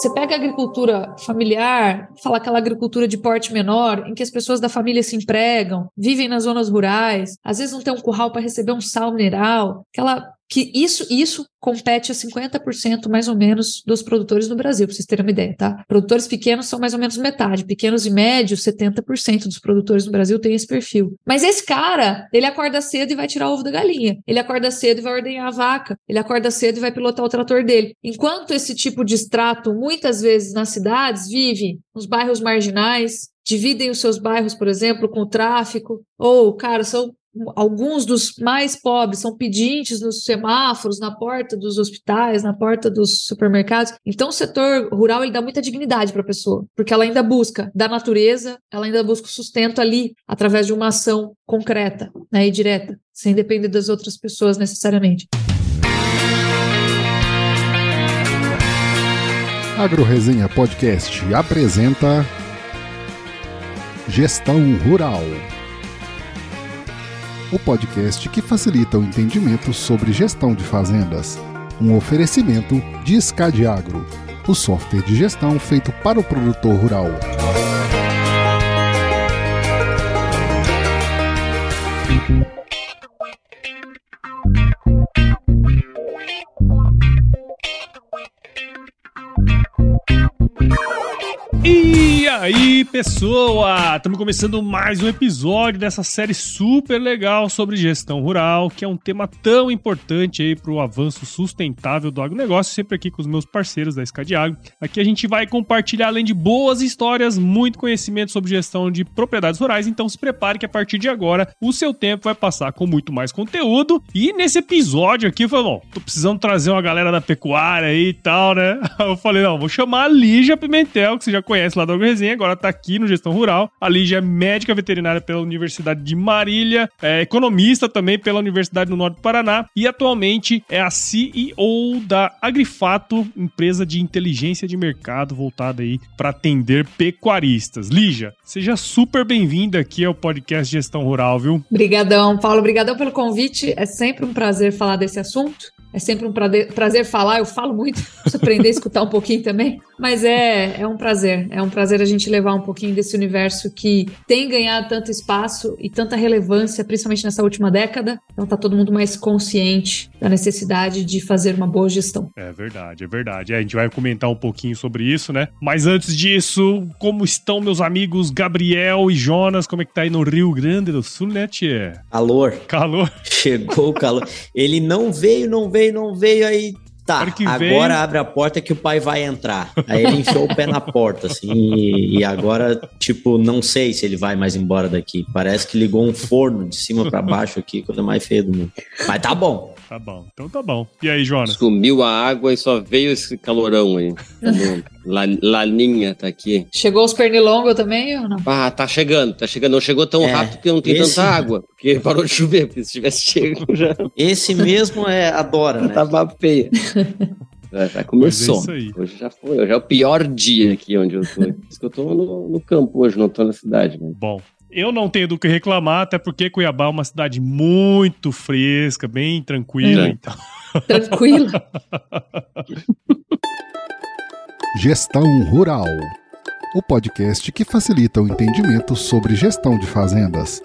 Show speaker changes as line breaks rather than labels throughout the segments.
Você pega a agricultura familiar, fala aquela agricultura de porte menor, em que as pessoas da família se empregam, vivem nas zonas rurais, às vezes não tem um curral para receber um sal mineral, aquela que isso, isso compete a 50% mais ou menos dos produtores no Brasil, para vocês terem uma ideia, tá? Produtores pequenos são mais ou menos metade, pequenos e médios, 70% dos produtores no Brasil têm esse perfil. Mas esse cara, ele acorda cedo e vai tirar o ovo da galinha. Ele acorda cedo e vai ordenhar a vaca. Ele acorda cedo e vai pilotar o trator dele. Enquanto esse tipo de extrato, muitas vezes nas cidades, vive nos bairros marginais, dividem os seus bairros, por exemplo, com o tráfico, ou, cara, são alguns dos mais pobres são pedintes nos semáforos, na porta dos hospitais, na porta dos supermercados. Então, o setor rural ele dá muita dignidade para a pessoa, porque ela ainda busca da natureza, ela ainda busca o sustento ali através de uma ação concreta né, e direta, sem depender das outras pessoas necessariamente.
AgroResenha Podcast apresenta Gestão Rural o podcast que facilita o entendimento sobre gestão de fazendas. Um oferecimento de Escadiagro, o software de gestão feito para o produtor rural.
Aí, pessoa! Estamos começando mais um episódio dessa série super legal sobre gestão rural, que é um tema tão importante aí para o avanço sustentável do agronegócio, sempre aqui com os meus parceiros da Escadiagro. Aqui a gente vai compartilhar, além de boas histórias, muito conhecimento sobre gestão de propriedades rurais, então se prepare que a partir de agora o seu tempo vai passar com muito mais conteúdo. E nesse episódio aqui, eu falei, bom, tô precisando trazer uma galera da pecuária aí e tal, né? Eu falei, não, vou chamar a Lígia Pimentel, que você já conhece lá do Agroresenha, agora está aqui no Gestão Rural. A Lígia é médica veterinária pela Universidade de Marília, é economista também pela Universidade do Norte do Paraná e atualmente é a CEO da Agrifato, empresa de inteligência de mercado voltada aí para atender pecuaristas. Lígia, seja super bem-vinda aqui ao podcast Gestão Rural, viu?
Obrigadão, Paulo. Obrigadão pelo convite. É sempre um prazer falar desse assunto. É sempre um prazer, falar, eu falo muito, preciso aprender a escutar um pouquinho também, mas é, é um prazer, é um prazer a gente levar um pouquinho desse universo que tem ganhado tanto espaço e tanta relevância, principalmente nessa última década, então tá todo mundo mais consciente da necessidade de fazer uma boa gestão.
É verdade, é verdade, é, a gente vai comentar um pouquinho sobre isso, né? Mas antes disso, como estão meus amigos Gabriel e Jonas, como é que tá aí no Rio Grande do Sul, né, tia?
Calor.
Calor.
Chegou o calor. Ele não veio, não veio veio, não veio, aí tá, agora veio... abre a porta que o pai vai entrar. Aí ele enfiou o pé na porta, assim, e, e, agora, tipo, não sei se ele vai mais embora daqui. Parece que ligou um forno de cima para baixo aqui, coisa mais feia do mundo. Mas tá bom.
Tá bom, então tá bom. E aí, Jonas?
Sumiu a água e só veio esse calorão aí. La, Laninha tá aqui.
Chegou os pernilongos também ou não?
Ah, tá chegando, tá chegando. Não chegou tão é, rápido que não tem esse... tanta água. Porque parou de chover, porque se tivesse chego já.
Esse mesmo é adora, né?
Tava feia. Já, já começou. É hoje já foi. Hoje é o pior dia aqui onde eu tô. Por isso que eu tô no, no campo hoje, não tô na cidade. Né?
Bom, eu não tenho do que reclamar, até porque Cuiabá é uma cidade muito fresca, bem tranquila. É. Então...
Tranquila.
Gestão Rural o podcast que facilita o entendimento sobre gestão de fazendas.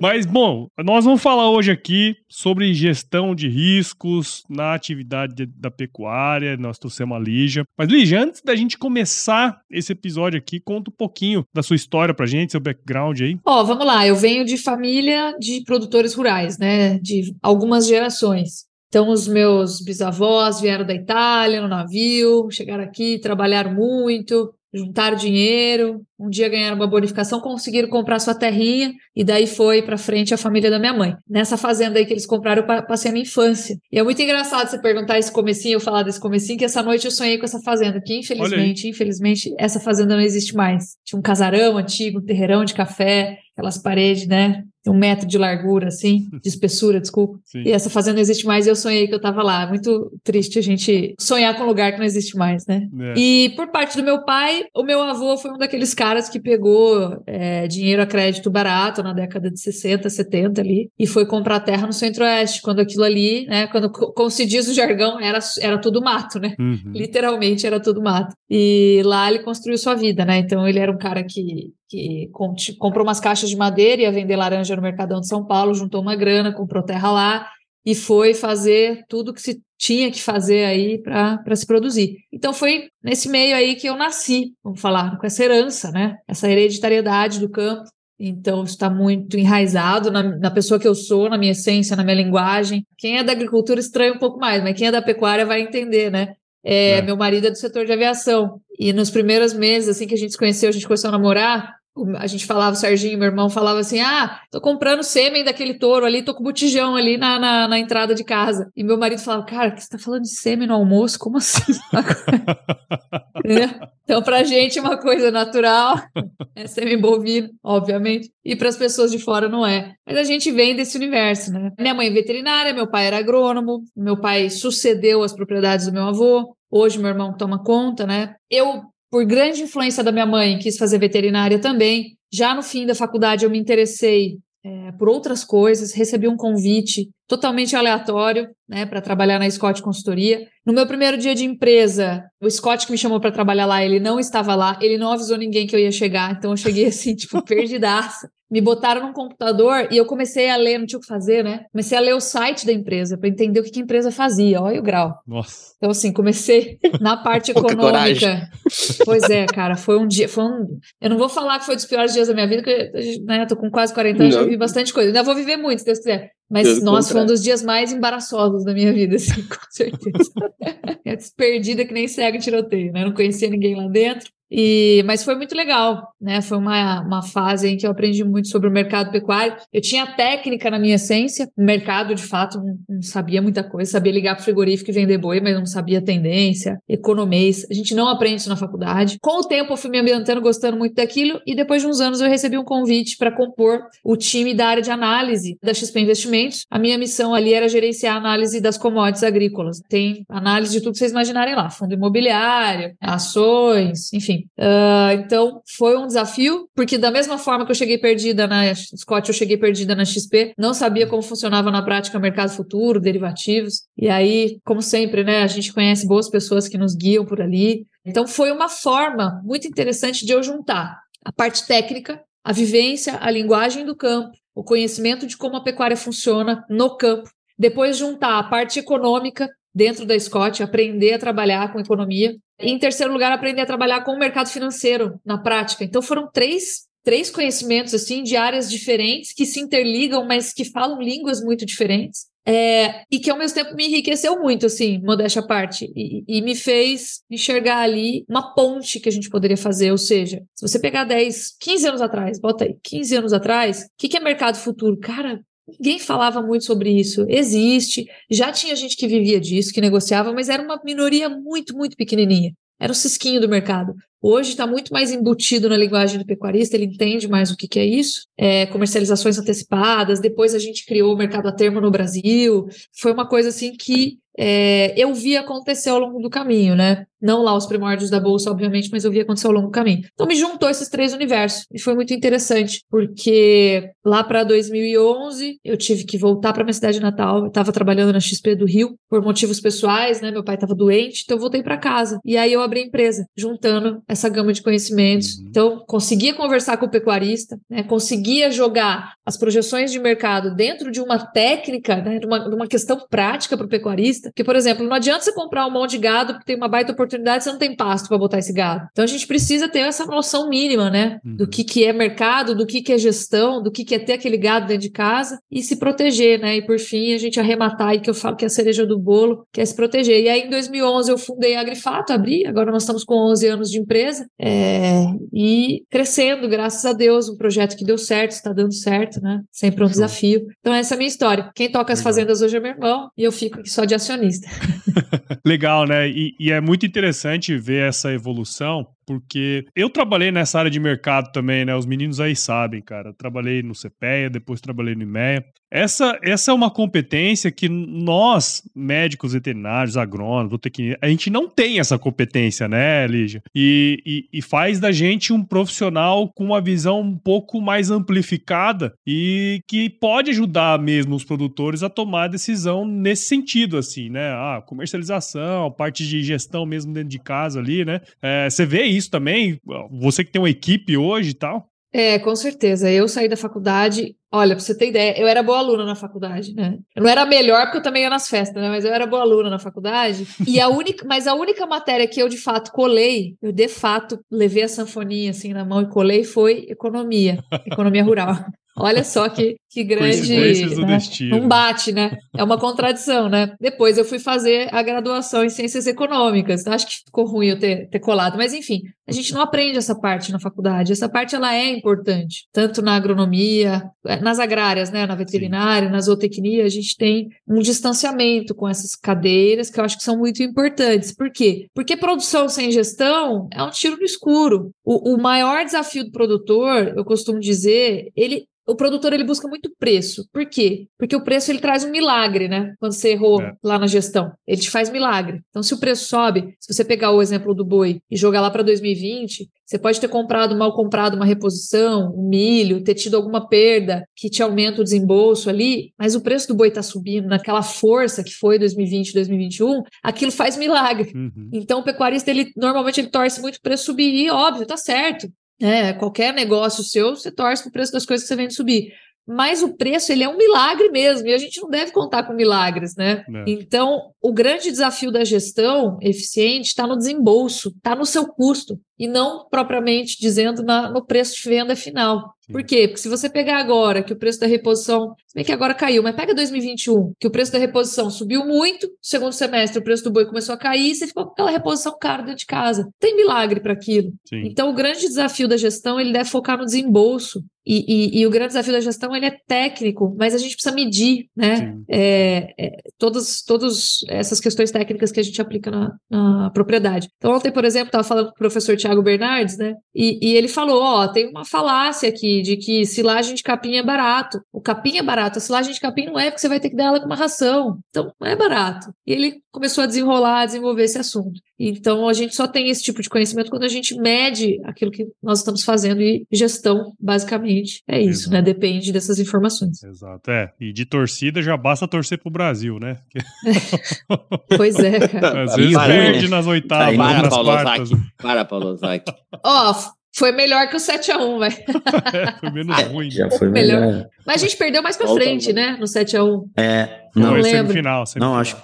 Mas, bom, nós vamos falar hoje aqui sobre gestão de riscos na atividade da pecuária. Nós trouxemos a Lígia. Mas, Lígia, antes da gente começar esse episódio aqui, conta um pouquinho da sua história pra gente, seu background aí.
Ó, oh, vamos lá. Eu venho de família de produtores rurais, né? De algumas gerações. Então, os meus bisavós vieram da Itália no navio, chegaram aqui, trabalharam muito, juntaram dinheiro, um dia ganharam uma bonificação, conseguiram comprar sua terrinha e daí foi para frente a família da minha mãe. Nessa fazenda aí que eles compraram, eu passei a minha infância. E é muito engraçado você perguntar esse comecinho, eu falar desse comecinho, que essa noite eu sonhei com essa fazenda, que infelizmente, infelizmente, essa fazenda não existe mais. Tinha um casarão antigo, um terreirão de café, aquelas paredes, né, um metro de largura, assim, de espessura, desculpa. Sim. E essa fazenda não existe mais e eu sonhei que eu tava lá. Muito triste a gente sonhar com um lugar que não existe mais, né? É. E por parte do meu pai, o meu avô foi um daqueles caras que pegou é, dinheiro a crédito barato na década de 60, 70 ali e foi comprar terra no centro-oeste, quando aquilo ali, né, quando, como se diz o jargão, era, era tudo mato, né? Uhum. Literalmente era tudo mato. E lá ele construiu sua vida, né? Então ele era um cara que que comprou umas caixas de madeira, ia vender laranja no Mercadão de São Paulo, juntou uma grana, comprou terra lá e foi fazer tudo que se tinha que fazer aí para se produzir. Então foi nesse meio aí que eu nasci, vamos falar, com essa herança, né? Essa hereditariedade do campo. Então, está muito enraizado na, na, pessoa que eu sou, na minha essência, na minha linguagem. Quem é da agricultura estranha um pouco mais, mas quem é da pecuária vai entender, né? É, é. Meu marido é do setor de aviação. E nos primeiros meses, assim que a gente se conheceu, a gente começou a namorar, a gente falava, o Serginho, meu irmão, falava assim: ah, tô comprando sêmen daquele touro ali, tô com botijão ali na, na, na, entrada de casa. E meu marido falava, cara, que você tá falando de sêmen no almoço? Como assim? então, pra gente é uma coisa natural, é sêmen bovino, obviamente, e para as pessoas de fora não é. Mas a gente vem desse universo, né? Minha mãe é veterinária, meu pai era agrônomo, meu pai sucedeu as propriedades do meu avô. Hoje meu irmão toma conta, né? Eu por grande influência da minha mãe, quis fazer veterinária também. Já no fim da faculdade, eu me interessei é, por outras coisas, recebi um convite totalmente aleatório, né, para trabalhar na Scott Consultoria. No meu primeiro dia de empresa, o Scott que me chamou para trabalhar lá, ele não estava lá, ele não avisou ninguém que eu ia chegar, então eu cheguei assim, tipo, perdidaça me botaram num computador e eu comecei a ler, não tinha o que fazer, né? Comecei a ler o site da empresa para entender o que, que, a empresa fazia. Olha o grau.
Nossa.
Então, assim, comecei na parte econômica. pois é, cara, foi um dia. Foi um... Eu não vou falar que foi dos piores dias da minha vida, porque né, tô com quase 40 anos, já vivi bastante coisa. Ainda vou viver muito, se Deus quiser. Mas, Deus nossa, foi um dos dias mais embaraçosos da minha vida, assim, com certeza. é perdida que nem cega tiroteio, né? Não conhecia ninguém lá dentro. E, mas foi muito legal, né? Foi uma, uma fase em que eu aprendi muito sobre o mercado pecuário. Eu tinha técnica na minha essência, mercado de fato, não, não sabia muita coisa, sabia ligar para frigorífico e vender boi, mas não sabia tendência, economês. A gente não aprende isso na faculdade. Com o tempo, eu fui me ambientando, gostando muito daquilo, e depois de uns anos eu recebi um convite para compor o time da área de análise da XP Investimentos. A minha missão ali era gerenciar a análise das commodities agrícolas. Tem análise de tudo que vocês imaginarem lá: fundo imobiliário, ações, enfim. Uh, então, foi um desafio, porque da mesma forma que eu cheguei perdida na Scott, eu cheguei perdida na XP, não sabia como funcionava na prática mercado futuro, derivativos. E aí, como sempre, né, a gente conhece boas pessoas que nos guiam por ali. Então, foi uma forma muito interessante de eu juntar a parte técnica, a vivência, a linguagem do campo, o conhecimento de como a pecuária funciona no campo, depois juntar a parte econômica dentro da Scott, aprender a trabalhar com economia, e, em terceiro lugar, aprender a trabalhar com o mercado financeiro na prática. Então, foram três, três conhecimentos assim de áreas diferentes que se interligam, mas que falam línguas muito diferentes. É, e que ao mesmo tempo me enriqueceu muito, assim, modéstia à parte, e, e, me fez enxergar ali uma ponte que a gente poderia fazer. Ou seja, se você pegar 10, 15 anos atrás, bota aí, 15 anos atrás, o que, que é mercado futuro? Cara, Ninguém falava muito sobre isso. Existe, já tinha gente que vivia disso, que negociava, mas era uma minoria muito, muito pequenininha. Era o cisquinho do mercado. Hoje está muito mais embutido na linguagem do pecuarista, ele entende mais o que, que é isso. É, comercializações antecipadas, depois a gente criou o mercado a termo no Brasil. Foi uma coisa assim que é, eu vi acontecer ao longo do caminho, né? Não lá os primórdios da bolsa, obviamente, mas eu vi acontecer ao longo do caminho. Então me juntou esses três universos e foi muito interessante, porque lá para 2011 eu tive que voltar para minha cidade natal. Eu estava trabalhando na XP do Rio por motivos pessoais, né? Meu pai estava doente, então eu voltei para casa. E aí eu abri a empresa, juntando essa gama de conhecimentos. Uhum. Então conseguia conversar com o pecuarista, né? Conseguia jogar as projeções de mercado dentro de uma técnica, né? de, uma, de uma questão prática para o pecuarista. Porque, por exemplo, não adianta você comprar um monte de gado porque tem uma baita oportunidade oportunidade, você não tem pasto para botar esse gado. Então a gente precisa ter essa noção mínima, né? Uhum. Do que, que é mercado, do que, que é gestão, do que, que é ter aquele gado dentro de casa e se proteger, né? E por fim, a gente arrematar aí que eu falo que é a cereja do bolo, que é se proteger. E aí em 2011 eu fundei a Agrifato, abri, agora nós estamos com 11 anos de empresa é, e crescendo, graças a Deus, um projeto que deu certo, está dando certo, né? Sempre um desafio. Então essa é a minha história. Quem toca as fazendas hoje é meu irmão e eu fico aqui só de acionista.
Legal, né? E, e é muito interessante ver essa evolução, porque eu trabalhei nessa área de mercado também, né? Os meninos aí sabem, cara. Trabalhei no CPEA, depois trabalhei no IMEA. Essa, essa é uma competência que nós, médicos veterinários, agrônomos, a gente não tem essa competência, né, Lígia? E, e, e, faz da gente um profissional com uma visão um pouco mais amplificada e que pode ajudar mesmo os produtores a tomar decisão nesse sentido, assim, né? Ah, comercialização, parte de gestão mesmo dentro de casa ali, né? É, você vê isso também? Você que tem uma equipe hoje e tal?
É, com certeza. Eu saí da faculdade. Olha, pra você ter ideia, eu era boa aluna na faculdade, né? Eu não era melhor porque eu também ia nas festas, né? Mas eu era boa aluna na faculdade. E a única, mas a única matéria que eu de fato colei, eu de fato levei a sanfoninha assim na mão e colei foi economia, economia rural. Olha só que, que grande. Né? Não bate, né? É uma contradição, né? Depois eu fui fazer a graduação em ciências econômicas. Acho que ficou ruim eu ter, ter colado, mas enfim, a gente não aprende essa parte na faculdade. Essa parte ela é importante, tanto na agronomia, nas agrárias, né? Na veterinária, Sim. na zootecnia, a gente tem um distanciamento com essas cadeiras que eu acho que são muito importantes. Por quê? Porque produção sem gestão é um tiro no escuro. O, o maior desafio do produtor, eu costumo dizer, ele o produtor ele busca muito preço. Por quê? Porque o preço ele traz um milagre, né? Quando você errou é. lá na gestão, ele te faz milagre. Então, se o preço sobe, se você pegar o exemplo do boi e jogar lá para 2020, você pode ter comprado mal comprado uma reposição, um milho, ter tido alguma perda que te aumenta o desembolso ali, mas o preço do boi está subindo naquela força que foi 2020, 2021, aquilo faz milagre. Uhum. Então, o pecuarista ele normalmente ele torce muito o preço subir e óbvio, tá certo. É, qualquer negócio seu, você torce para o preço das coisas que você vende subir. Mas o preço ele é um milagre mesmo, e a gente não deve contar com milagres, né? É. Então, o grande desafio da gestão eficiente está no desembolso, está no seu custo, e não propriamente dizendo na, no preço de venda final. Sim. Por quê? Porque se você pegar agora que o preço da reposição, se bem que agora caiu, mas pega 2021, que o preço da reposição subiu muito, segundo semestre o preço do boi começou a cair, e você ficou com aquela reposição cara dentro de casa. Tem milagre para aquilo. Sim. Então, o grande desafio da gestão ele deve focar no desembolso. E, e, e, o grande desafio da gestão ele é técnico, mas a gente precisa medir, né? É, é, todas, todas essas questões técnicas que a gente aplica na, na propriedade. Então, ontem, por exemplo, estava falando com o professor Tiago Bernardes, né? E, e, ele falou: ó, tem uma falácia aqui de que silagem de capim é barato. O capim é barato, a silagem de capim não é, porque você vai ter que dar ela com uma ração. Então, não é barato. E ele começou a desenrolar, a desenvolver esse assunto. Então, a gente só tem esse tipo de conhecimento quando a gente mede aquilo que nós estamos fazendo e gestão, basicamente, é isso, né? Exato. né? Depende dessas informações.
Exato, é. E de torcida já basta torcer pro Brasil, né?
pois é, cara.
Às vezes verde nas oitavas, para, nas
Paulo
quartas.
Para, Paulo Zaki.
Ó, foi melhor que o 7x1, vai.
é, foi menos ruim.
Já foi melhor. melhor.
Mas a gente perdeu mais pra Volta, frente, né? No 7x1.
É,
não, não lembro.
Semifinal, semifinal.
Não, acho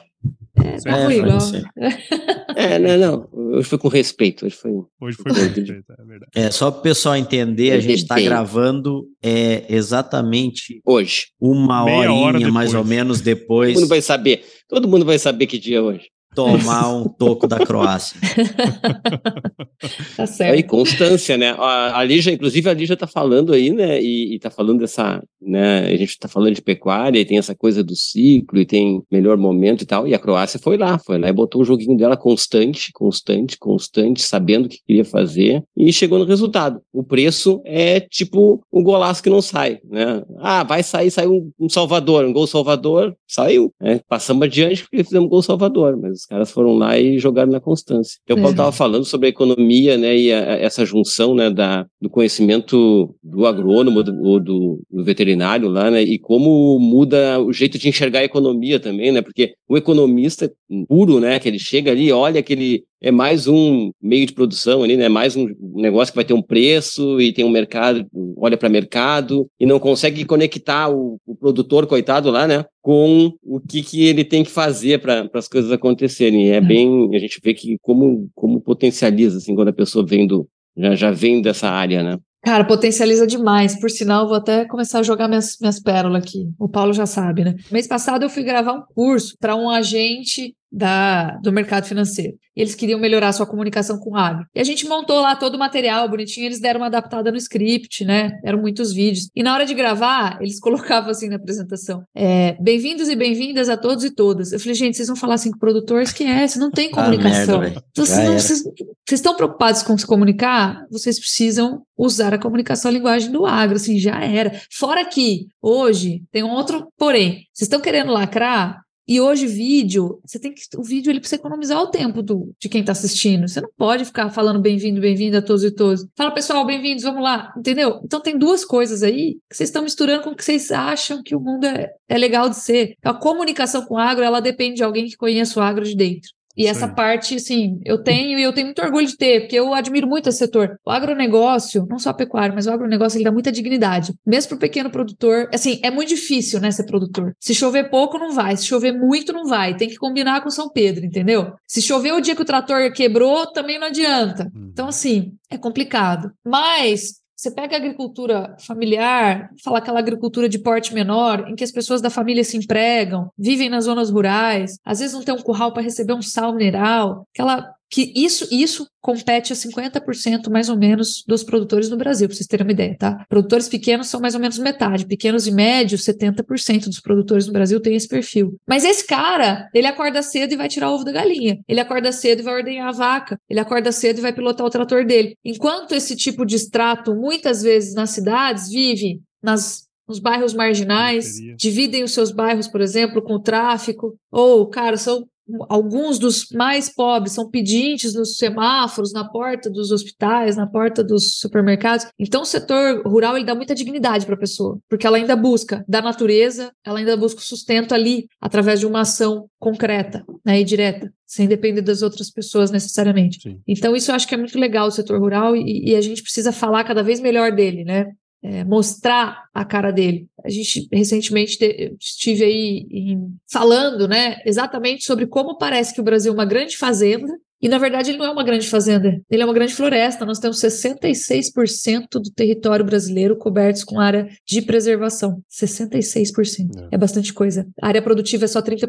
é, tá é, igual.
é, não, não. Hoje foi com respeito. Hoje foi,
hoje foi com respeito, é verdade.
É, só para o pessoal entender, a gente está gravando é, exatamente
hoje.
Uma Meia horinha hora mais ou menos depois.
Todo mundo vai saber. Todo mundo vai saber que dia é hoje
tomar um toco da Croácia.
tá certo.
Aí, constância, né? A, a Lígia, inclusive, a Lígia tá falando aí, né? E, e tá falando dessa, né? A gente tá falando de pecuária e tem essa coisa do ciclo e tem melhor momento e tal. E a Croácia foi lá, foi lá e botou o joguinho dela constante, constante, constante, sabendo o que queria fazer e chegou no resultado. O preço é tipo um golaço que não sai, né? Ah, vai sair, saiu um, um Salvador, um gol Salvador, saiu. Né? Passamos adiante porque fizemos um gol Salvador, mas os caras foram lá e jogaram na constância. Eu é. estava falando sobre a economia, né, e a, essa junção, né, da, do conhecimento do agrônomo do, ou do, do, veterinário lá, né, e como muda o jeito de enxergar a economia também, né, porque o economista puro, né, que ele chega ali, olha aquele é mais um meio de produção ali, né? Mais um negócio que vai ter um preço e tem um mercado, olha para mercado e não consegue conectar o, o, produtor, coitado lá, né? Com o que, que ele tem que fazer para as coisas acontecerem. É, é bem, a gente vê que como, como potencializa, assim, quando a pessoa vem do, já, já vem dessa área, né?
Cara, potencializa demais. Por sinal, vou até começar a jogar minhas, minhas pérolas aqui. O Paulo já sabe, né? Mês passado eu fui gravar um curso para um agente da, do mercado financeiro. Eles queriam melhorar sua comunicação com o agro. E a gente montou lá todo o material bonitinho, eles deram uma adaptada no script, né? Eram muitos vídeos. E na hora de gravar, eles colocavam assim na apresentação: é, bem-vindos e bem-vindas a todos e todas. Eu falei, gente, vocês vão falar assim com o produtor, esquece, não tem comunicação. Ah, merda, então, vocês, vocês, vocês estão preocupados com se comunicar? Vocês precisam usar a comunicação a linguagem do agro, assim, já era. Fora que, hoje, tem um outro porém. Vocês estão querendo lacrar? E hoje vídeo, você tem que o vídeo ele precisa economizar o tempo do, de quem está assistindo. Você não pode ficar falando bem-vindo, bem-vindo a todos e todos. Fala pessoal, bem-vindos, vamos lá, entendeu? Então tem duas coisas aí que vocês estão misturando com o que vocês acham que o mundo é, é legal de ser. A comunicação com o agro, ela depende de alguém que conheça o agro de dentro. E Sim. essa parte, assim, eu tenho e eu tenho muito orgulho de ter, porque eu admiro muito esse setor. O agronegócio, não só a pecuária, mas o agronegócio, ele dá muita dignidade. Mesmo para o pequeno produtor, assim, é muito difícil, né, ser produtor. Se chover pouco, não vai. Se chover muito, não vai. Tem que combinar com São Pedro, entendeu? Se chover o dia que o trator quebrou, também não adianta. Hum. Então, assim, é complicado. Mas você pega a agricultura familiar, fala aquela agricultura de porte menor, em que as pessoas da família se empregam, vivem nas zonas rurais, às vezes não tem um curral para receber um sal mineral, aquela que isso, isso compete a 50% mais ou menos dos produtores no Brasil, para vocês terem uma ideia, tá? Produtores pequenos são mais ou menos metade, pequenos e médios, 70% dos produtores no Brasil têm esse perfil. Mas esse cara, ele acorda cedo e vai tirar o ovo da galinha. Ele acorda cedo e vai ordenhar a vaca. Ele acorda cedo e vai pilotar o trator dele. Enquanto esse tipo de extrato, muitas vezes nas cidades, vive nas nos bairros marginais, dividem os seus bairros, por exemplo, com o tráfico, ou, cara, são alguns dos mais pobres são pedintes nos semáforos, na porta dos hospitais, na porta dos supermercados. Então, o setor rural ele dá muita dignidade para a pessoa, porque ela ainda busca da natureza, ela ainda busca o sustento ali através de uma ação concreta né, e direta, sem depender das outras pessoas necessariamente. Sim. Então, isso eu acho que é muito legal o setor rural e, e a gente precisa falar cada vez melhor dele, né? É, mostrar a cara dele. A gente recentemente te, estive aí em, falando, né, exatamente sobre como parece que o Brasil é uma grande fazenda e na verdade ele não é uma grande fazenda, ele é uma grande floresta. Nós temos 66% do território brasileiro cobertos com área de preservação. 66%. É. é bastante coisa. A área produtiva é só 30%.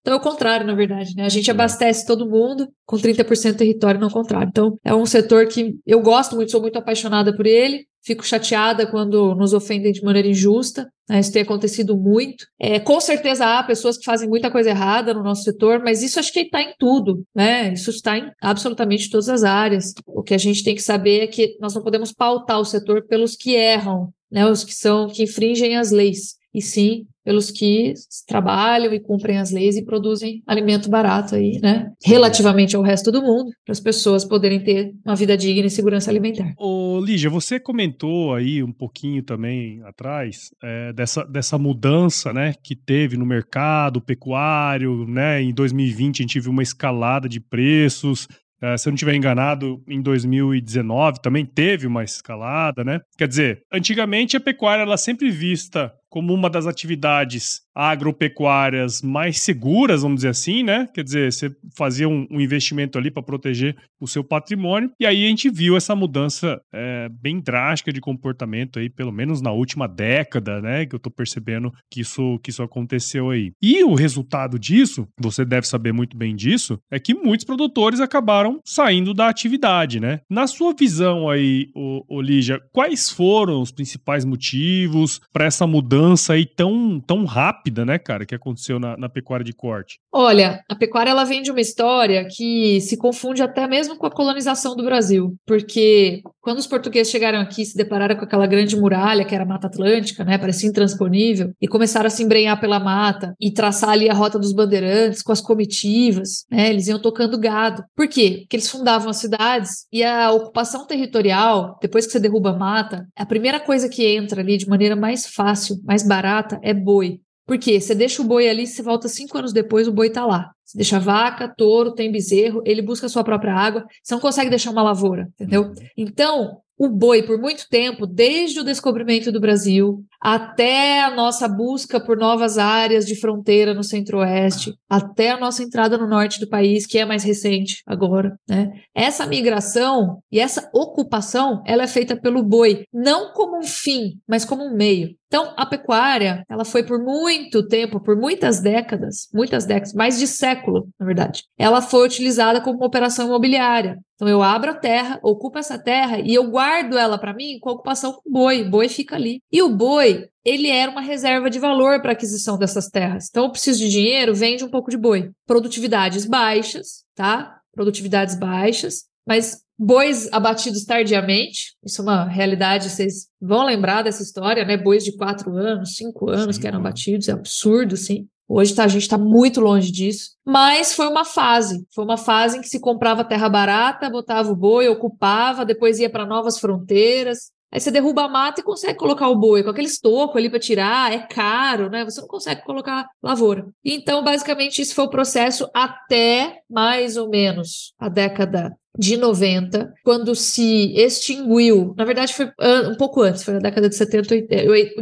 Então é o contrário, na verdade, né? A gente é. abastece todo mundo com 30% do território, não o contrário. Então é um setor que eu gosto muito, sou muito apaixonada por ele. Fico chateada quando nos ofendem de maneira injusta. Né? Isso tem acontecido muito. É, com certeza há pessoas que fazem muita coisa errada no nosso setor, mas isso acho que está em tudo. Né? Isso está em absolutamente todas as áreas. O que a gente tem que saber é que nós não podemos pautar o setor pelos que erram, né? os que são que infringem as leis, e sim pelos que trabalham e cumprem as leis e produzem alimento barato aí, né? Relativamente ao resto do mundo, para as pessoas poderem ter uma vida digna e segurança alimentar.
Ô, Lígia, você comentou aí um pouquinho também atrás é, dessa, dessa mudança, né, que teve no mercado pecuário, né? Em 2020 a gente viu uma escalada de preços, Uh, se eu não estiver enganado, em 2019 também teve uma escalada, né? Quer dizer, antigamente a pecuária ela sempre vista como uma das atividades agropecuárias mais seguras, vamos dizer assim, né? Quer dizer, você fazia um, um investimento ali para proteger o seu patrimônio. E aí a gente viu essa mudança é, bem drástica de comportamento aí, pelo menos na última década, né? Que eu estou percebendo que isso, que isso aconteceu aí. E o resultado disso, você deve saber muito bem disso, é que muitos produtores acabaram saindo da atividade, né? Na sua visão aí, ô, Lígia, quais foram os principais motivos para essa mudança aí tão, tão rápida? rápida, né, cara, que aconteceu na, na, pecuária de corte?
Olha, a pecuária ela vem de uma história que se confunde até mesmo com a colonização do Brasil, porque quando os portugueses chegaram aqui, se depararam com aquela grande muralha que era a Mata Atlântica, né, parecia intransponível, e começaram a se embrenhar pela mata e traçar ali a rota dos bandeirantes com as comitivas, né, eles iam tocando gado. Por quê? Porque eles fundavam as cidades e a ocupação territorial, depois que você derruba a mata, a primeira coisa que entra ali de maneira mais fácil, mais barata, é boi. Porque você deixa o boi ali, você volta cinco anos depois, o boi tá lá. Você deixa vaca, touro, tem bezerro, ele busca a sua própria água, você não consegue deixar uma lavoura, entendeu? Uhum. Então, o boi, por muito tempo, desde o descobrimento do Brasil até a nossa busca por novas áreas de fronteira no centro-oeste, até a nossa entrada no norte do país, que é mais recente agora, né? Essa migração e essa ocupação, ela é feita pelo boi, não como um fim, mas como um meio. Então, a pecuária, ela foi por muito tempo, por muitas décadas, muitas décadas, mais de século, na verdade, ela foi utilizada como uma operação imobiliária. Então, eu abro a terra, ocupo essa terra e eu guardo ela para mim com ocupação com boi. O boi fica ali. E o boi, ele era uma reserva de valor para aquisição dessas terras. Então, eu preciso de dinheiro, vende um pouco de boi. Produtividades baixas, tá? Produtividades baixas, mas bois abatidos tardiamente, isso é uma realidade, vocês vão lembrar dessa história, né? Bois de quatro anos, cinco anos Sim, que eram abatidos, é absurdo, sim. Hoje tá, a gente está muito longe disso. Mas foi uma fase. Foi uma fase em que se comprava terra barata, botava o boi, ocupava, depois ia para novas fronteiras. Aí você derruba a mata e consegue colocar o boi com aquele estoco ali para tirar, é caro, né? Você não consegue colocar lavoura. Então, basicamente, isso foi o processo até mais ou menos a década de 90, quando se extinguiu, na verdade foi um pouco antes, foi na década de 70,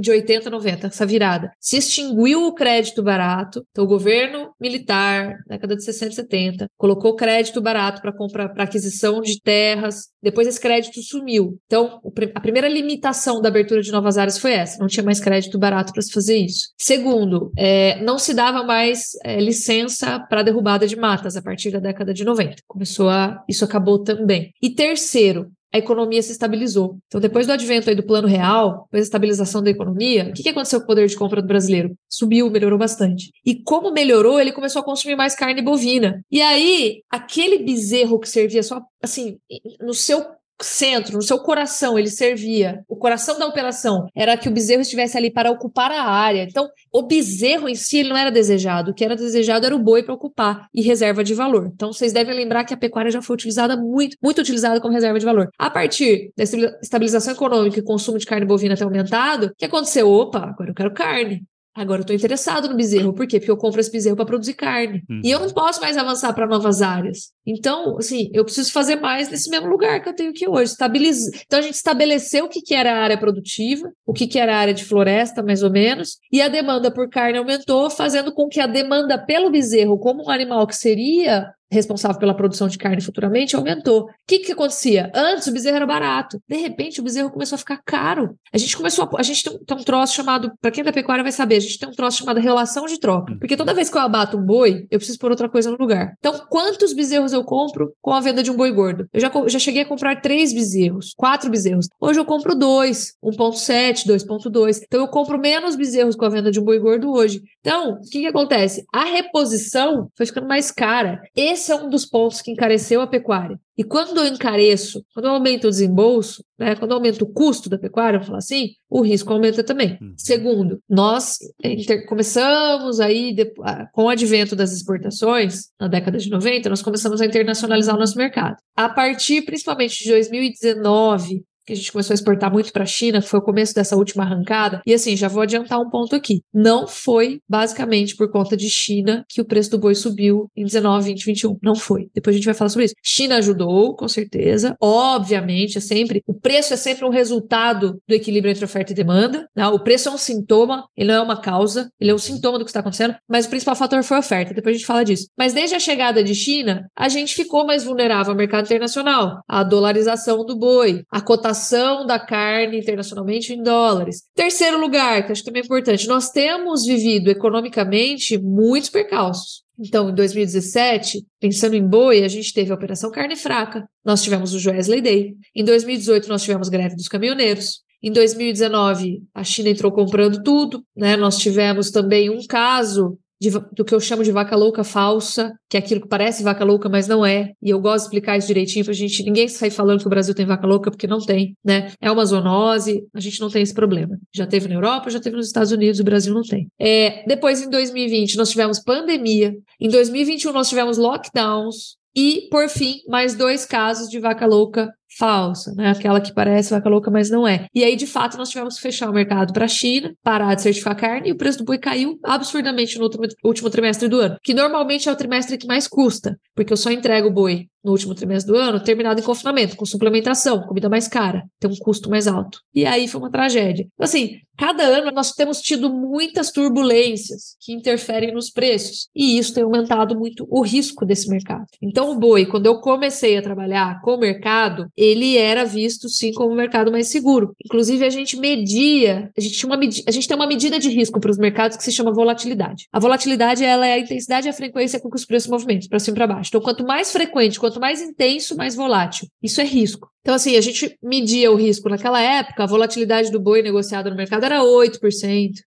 de 80, 90, essa virada. Se extinguiu o crédito barato, então o governo militar, década de 60 e 70, colocou crédito barato para compra para aquisição de terras, depois esse crédito sumiu. Então, a primeira limitação da abertura de novas áreas foi essa, não tinha mais crédito barato para se fazer isso. Segundo, é, não se dava mais é, licença para derrubada de matas a partir da década de 90. Começou a isso acabou acabou também. E terceiro, a economia se estabilizou. Então, depois do advento aí do plano real, depois da estabilização da economia, o que, que aconteceu com o poder de compra do brasileiro? Subiu, melhorou bastante. E como melhorou, ele começou a consumir mais carne bovina. E aí, aquele bezerro que servia só, assim, no seu centro, no seu coração, ele servia. O coração da operação era que o bezerro estivesse ali para ocupar a área. Então, o bezerro em si não era desejado. O que era desejado era o boi para ocupar e reserva de valor. Então, vocês devem lembrar que a pecuária já foi utilizada muito, muito utilizada como reserva de valor. A partir da estabilização econômica e consumo de carne bovina ter aumentado, o que aconteceu? Opa, agora eu quero carne. Agora eu estou interessado no bezerro. Por quê? Porque eu compro esse bezerro para produzir carne. Uhum. E eu não posso mais avançar para novas áreas. Então, assim, eu preciso fazer mais nesse mesmo lugar que eu tenho aqui hoje. Estabiliz... Então, a gente estabeleceu o que, que era a área produtiva, o que, que era a área de floresta, mais ou menos, e a demanda por carne aumentou, fazendo com que a demanda pelo bezerro, como um animal que seria responsável pela produção de carne futuramente, aumentou. O que, que acontecia? Antes o bezerro era barato. De repente o bezerro começou a ficar caro. A gente começou a, a gente tem tem um troço chamado, para quem é da pecuária vai saber, a gente tem um troço chamado relação de troca. Porque toda vez que eu abato um boi, eu preciso pôr outra coisa no lugar. Então, quantos bezerros eu compro com a venda de um boi gordo? Eu já, já cheguei a comprar três bezerros, quatro bezerros. Hoje eu compro dois, 1.7, 2.2. Então eu compro menos bezerros com a venda de um boi gordo hoje. Então, o que, que acontece? A reposição foi ficando mais cara. Esse esse é um dos pontos que encareceu a pecuária. E quando eu encareço, quando eu aumento o desembolso, né, quando eu aumento o custo da pecuária, vamos falar assim, o risco aumenta também. Uhum. Segundo, nós inter- começamos aí, de, com o advento das exportações, na década de 90, nós começamos a internacionalizar o nosso mercado. A partir, principalmente, de 2019, que a gente começou a exportar muito para a China, foi o começo dessa última arrancada. E assim, já vou adiantar um ponto aqui. Não foi basicamente por conta de China que o preço do boi subiu em 19, 20, 21. Não foi. Depois a gente vai falar sobre isso. China ajudou, com certeza. Obviamente, é sempre. O preço é sempre um resultado do equilíbrio entre oferta e demanda. Né? O preço é um sintoma, ele não é uma causa, ele é um sintoma do que está acontecendo, mas o principal fator foi a oferta. Depois a gente fala disso. Mas desde a chegada de China, a gente ficou mais vulnerável ao mercado internacional. A dolarização do boi, a cotação cotação da carne internacionalmente em dólares. Terceiro lugar, que acho que também é importante, nós temos vivido economicamente muitos percalços. Então, em 2017, pensando em boi, a gente teve a Operação Carne Fraca, nós tivemos o Joesley Day. Em 2018, nós tivemos greve dos caminhoneiros. Em 2019, a China entrou comprando tudo, né? Nós tivemos também um caso de, do que eu chamo de vaca louca falsa, que é aquilo que parece vaca louca, mas não é. E eu gosto de explicar isso direitinho pra gente. Ninguém sai falando que o Brasil tem vaca louca, porque não tem, né? É uma zoonose, a gente não tem esse problema. Já teve na Europa, já teve nos Estados Unidos, o Brasil não tem. É, depois, em 2020, nós tivemos pandemia. Em 2021, nós tivemos lockdowns. E, por fim, mais dois casos de vaca louca falsa, né? Aquela que parece vaca louca, mas não é. E aí, de fato, nós tivemos que fechar o mercado para a China, parar de certificar carne e o preço do boi caiu absurdamente no último trimestre do ano, que normalmente é o trimestre que mais custa, porque eu só entrego o boi no último trimestre do ano, terminado em confinamento, com suplementação, comida mais cara, tem um custo mais alto. E aí foi uma tragédia. Então, assim, cada ano nós temos tido muitas turbulências que interferem nos preços, e isso tem aumentado muito o risco desse mercado. Então, o boi, quando eu comecei a trabalhar com o mercado, ele era visto sim como um mercado mais seguro. Inclusive, a gente media, a gente, tinha uma, a gente tem uma medida de risco para os mercados que se chama volatilidade. A volatilidade ela é a intensidade e a frequência com que os preços movimentam para cima e para baixo. Então, quanto mais frequente, quanto mais intenso, mais volátil. Isso é risco. Então, assim, a gente media o risco naquela época, a volatilidade do boi negociado no mercado era 8%,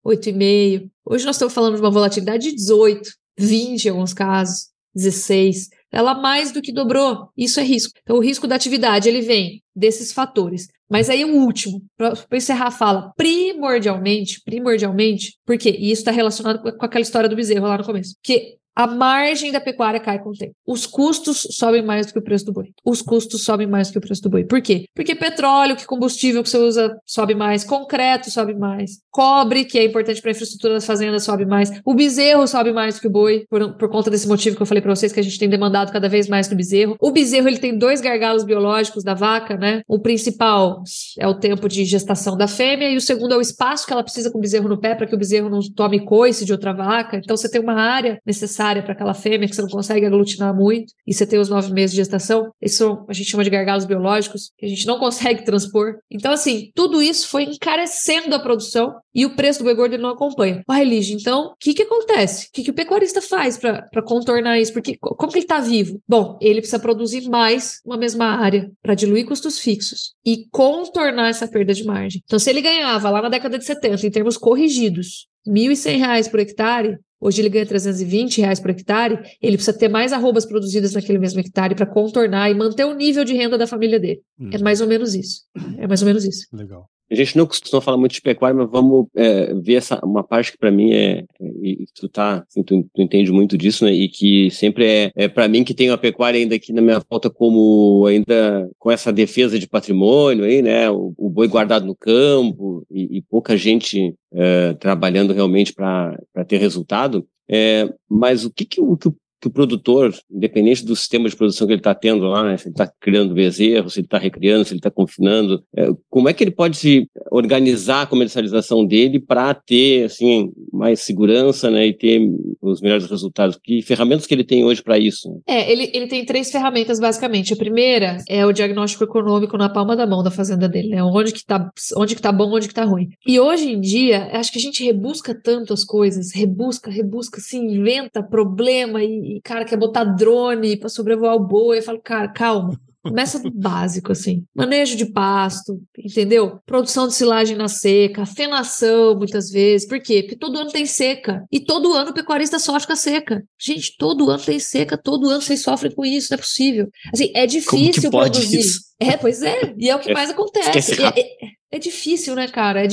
8,5%. Hoje nós estamos falando de uma volatilidade de 18%, 20% em alguns casos, 16%. Ela mais do que dobrou. Isso é risco. Então, o risco da atividade, ele vem desses fatores. Mas aí o último, para encerrar a fala, primordialmente, primordialmente, porque e isso está relacionado com aquela história do bezerro lá no começo, que a margem da pecuária cai com o tempo. Os custos sobem mais do que o preço do boi. Os custos sobem mais do que o preço do boi. Por quê? Porque petróleo, que combustível que você usa, sobe mais. Concreto sobe mais. Cobre, que é importante para a infraestrutura das fazendas, sobe mais. O bezerro sobe mais do que o boi, por, por conta desse motivo que eu falei para vocês, que a gente tem demandado cada vez mais do bezerro. O bezerro, ele tem dois gargalos biológicos da vaca, né? O principal é o tempo de gestação da fêmea e o segundo é o espaço que ela precisa com o bezerro no pé para que o bezerro não tome coice de outra vaca. Então, você tem uma área necessária necessária para aquela fêmea, que você não consegue aglutinar muito, e você tem os nove meses de gestação. Isso a gente chama de gargalos biológicos, que a gente não consegue transpor. Então, assim, tudo isso foi encarecendo a produção e o preço do boi gordo não acompanha. O Lígia, então, o que, que acontece? O que, que o pecuarista faz para contornar isso? Porque como que ele está vivo? Bom, ele precisa produzir mais uma mesma área para diluir custos fixos e contornar essa perda de margem. Então, se ele ganhava lá na década de 70, em termos corrigidos, R$ 1.100 por hectare, Hoje ele ganha 320 reais por hectare, ele precisa ter mais arrobas produzidas naquele mesmo hectare para contornar e manter o nível de renda da família dele. Hum. É mais ou menos isso. É mais ou menos isso.
Legal. A gente não costuma falar muito de pecuária, mas vamos é, ver essa uma parte que para mim é, é, e tu tá, assim, tu, tu, entende muito disso, né? E que sempre é, é para mim que tem a pecuária ainda aqui na minha volta como ainda com essa defesa de patrimônio aí, né? O, o boi guardado no campo e, e pouca gente é, trabalhando realmente para ter resultado. É, mas o que, que, o, que o que o produtor, independente do sistema de produção que ele está tendo lá, né, se ele está criando bezerro, se ele está recriando, se ele está confinando, é, como é que ele pode se organizar a comercialização dele para ter assim mais segurança, né, e ter os melhores resultados? Que ferramentas que ele tem hoje para isso?
É, ele, ele tem três ferramentas basicamente. A primeira é o diagnóstico econômico na palma da mão da fazenda dele, né, onde que está onde que tá bom, onde que tá ruim. E hoje em dia, acho que a gente rebusca tanto as coisas, rebusca, rebusca, se inventa problema e e, cara, quer botar drone para sobrevoar o boi. Eu falo, cara, calma. Começa do básico, assim. Manejo de pasto, entendeu? Produção de silagem na seca, fenação, muitas vezes. Por quê? Porque todo ano tem seca. E todo ano o pecuarista sofre com a seca. Gente, todo ano tem seca, todo ano vocês sofrem com isso, não é possível. Assim, é difícil produzir. Isso? É, pois é. E é o que é, mais acontece. É, é, é, difícil, né, cara? É.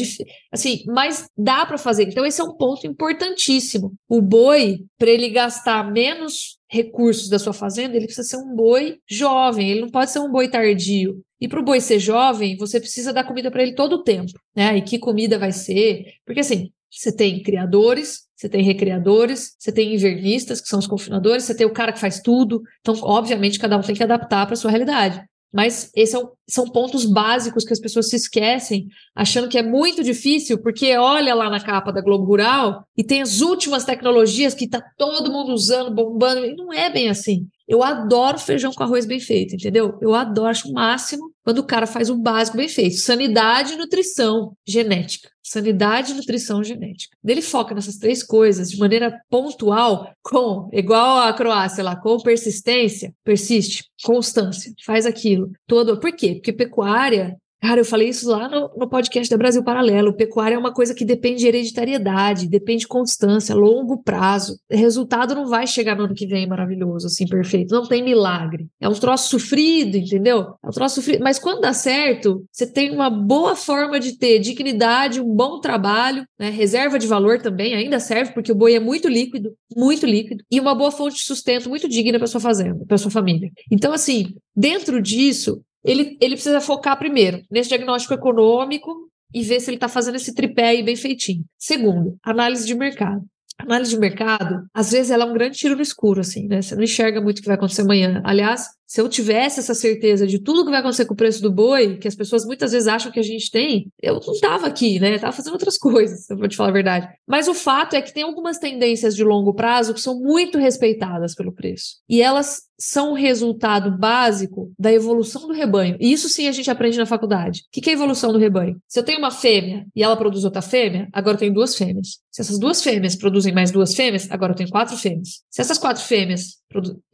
Assim, mas dá para fazer. Então, esse é um ponto importantíssimo. O boi, para ele gastar menos recursos da sua fazenda, ele precisa ser um boi jovem, ele não pode ser um boi tardio. E para o boi ser jovem, você precisa dar comida para ele todo o tempo, né? E que comida vai ser? Porque assim, você tem criadores, você tem recreadores, você tem invernistas, que são os confinadores, você tem o cara que faz tudo. Então, obviamente, cada um tem que adaptar para a sua realidade. Mas esses são, são pontos básicos que as pessoas se esquecem, achando que é muito difícil, porque olha lá na capa da Globo Rural e tem as últimas tecnologias que está todo mundo usando, bombando, e não é bem assim. Eu adoro feijão com arroz bem feito, entendeu? Eu adoro, acho o máximo quando o cara faz o básico bem feito. Sanidade e nutrição genética. Sanidade nutrição genética. Ele foca nessas três coisas de maneira pontual, com, igual a Croácia lá, com persistência, persiste, constância, faz aquilo. Todo. Por quê? Porque pecuária Cara, eu falei isso lá no, no podcast da Brasil Paralelo. Pecuária é uma coisa que depende de hereditariedade, depende de constância, longo prazo. Resultado não vai chegar no ano que vem maravilhoso, assim, perfeito. Não tem milagre. É um troço sofrido, entendeu? É um troço sofrido. Mas quando dá certo, você tem uma boa forma de ter dignidade, um bom trabalho, né? Reserva de valor também ainda serve, porque o boi é muito líquido, muito líquido, e uma boa fonte de sustento muito digna para sua fazenda, para sua família. Então, assim, dentro disso, ele, ele precisa focar primeiro nesse diagnóstico econômico e ver se ele está fazendo esse tripé aí bem feitinho. Segundo, análise de mercado análise de mercado, às vezes ela é um grande tiro no escuro, assim, né? Você não enxerga muito o que vai acontecer amanhã. Aliás, se eu tivesse essa certeza de tudo que vai acontecer com o preço do boi, que as pessoas muitas vezes acham que a gente tem, eu não estava aqui, né? Estava fazendo outras coisas, eu vou te falar a verdade. Mas o fato é que tem algumas tendências de longo prazo que são muito respeitadas pelo preço. E elas são o resultado básico da evolução do rebanho. E isso sim a gente aprende na faculdade. O que é a evolução do rebanho? Se eu tenho uma fêmea e ela produz outra fêmea, agora eu tenho duas fêmeas. Se essas duas fêmeas produzem mais duas fêmeas, agora eu tenho quatro fêmeas. Se essas quatro fêmeas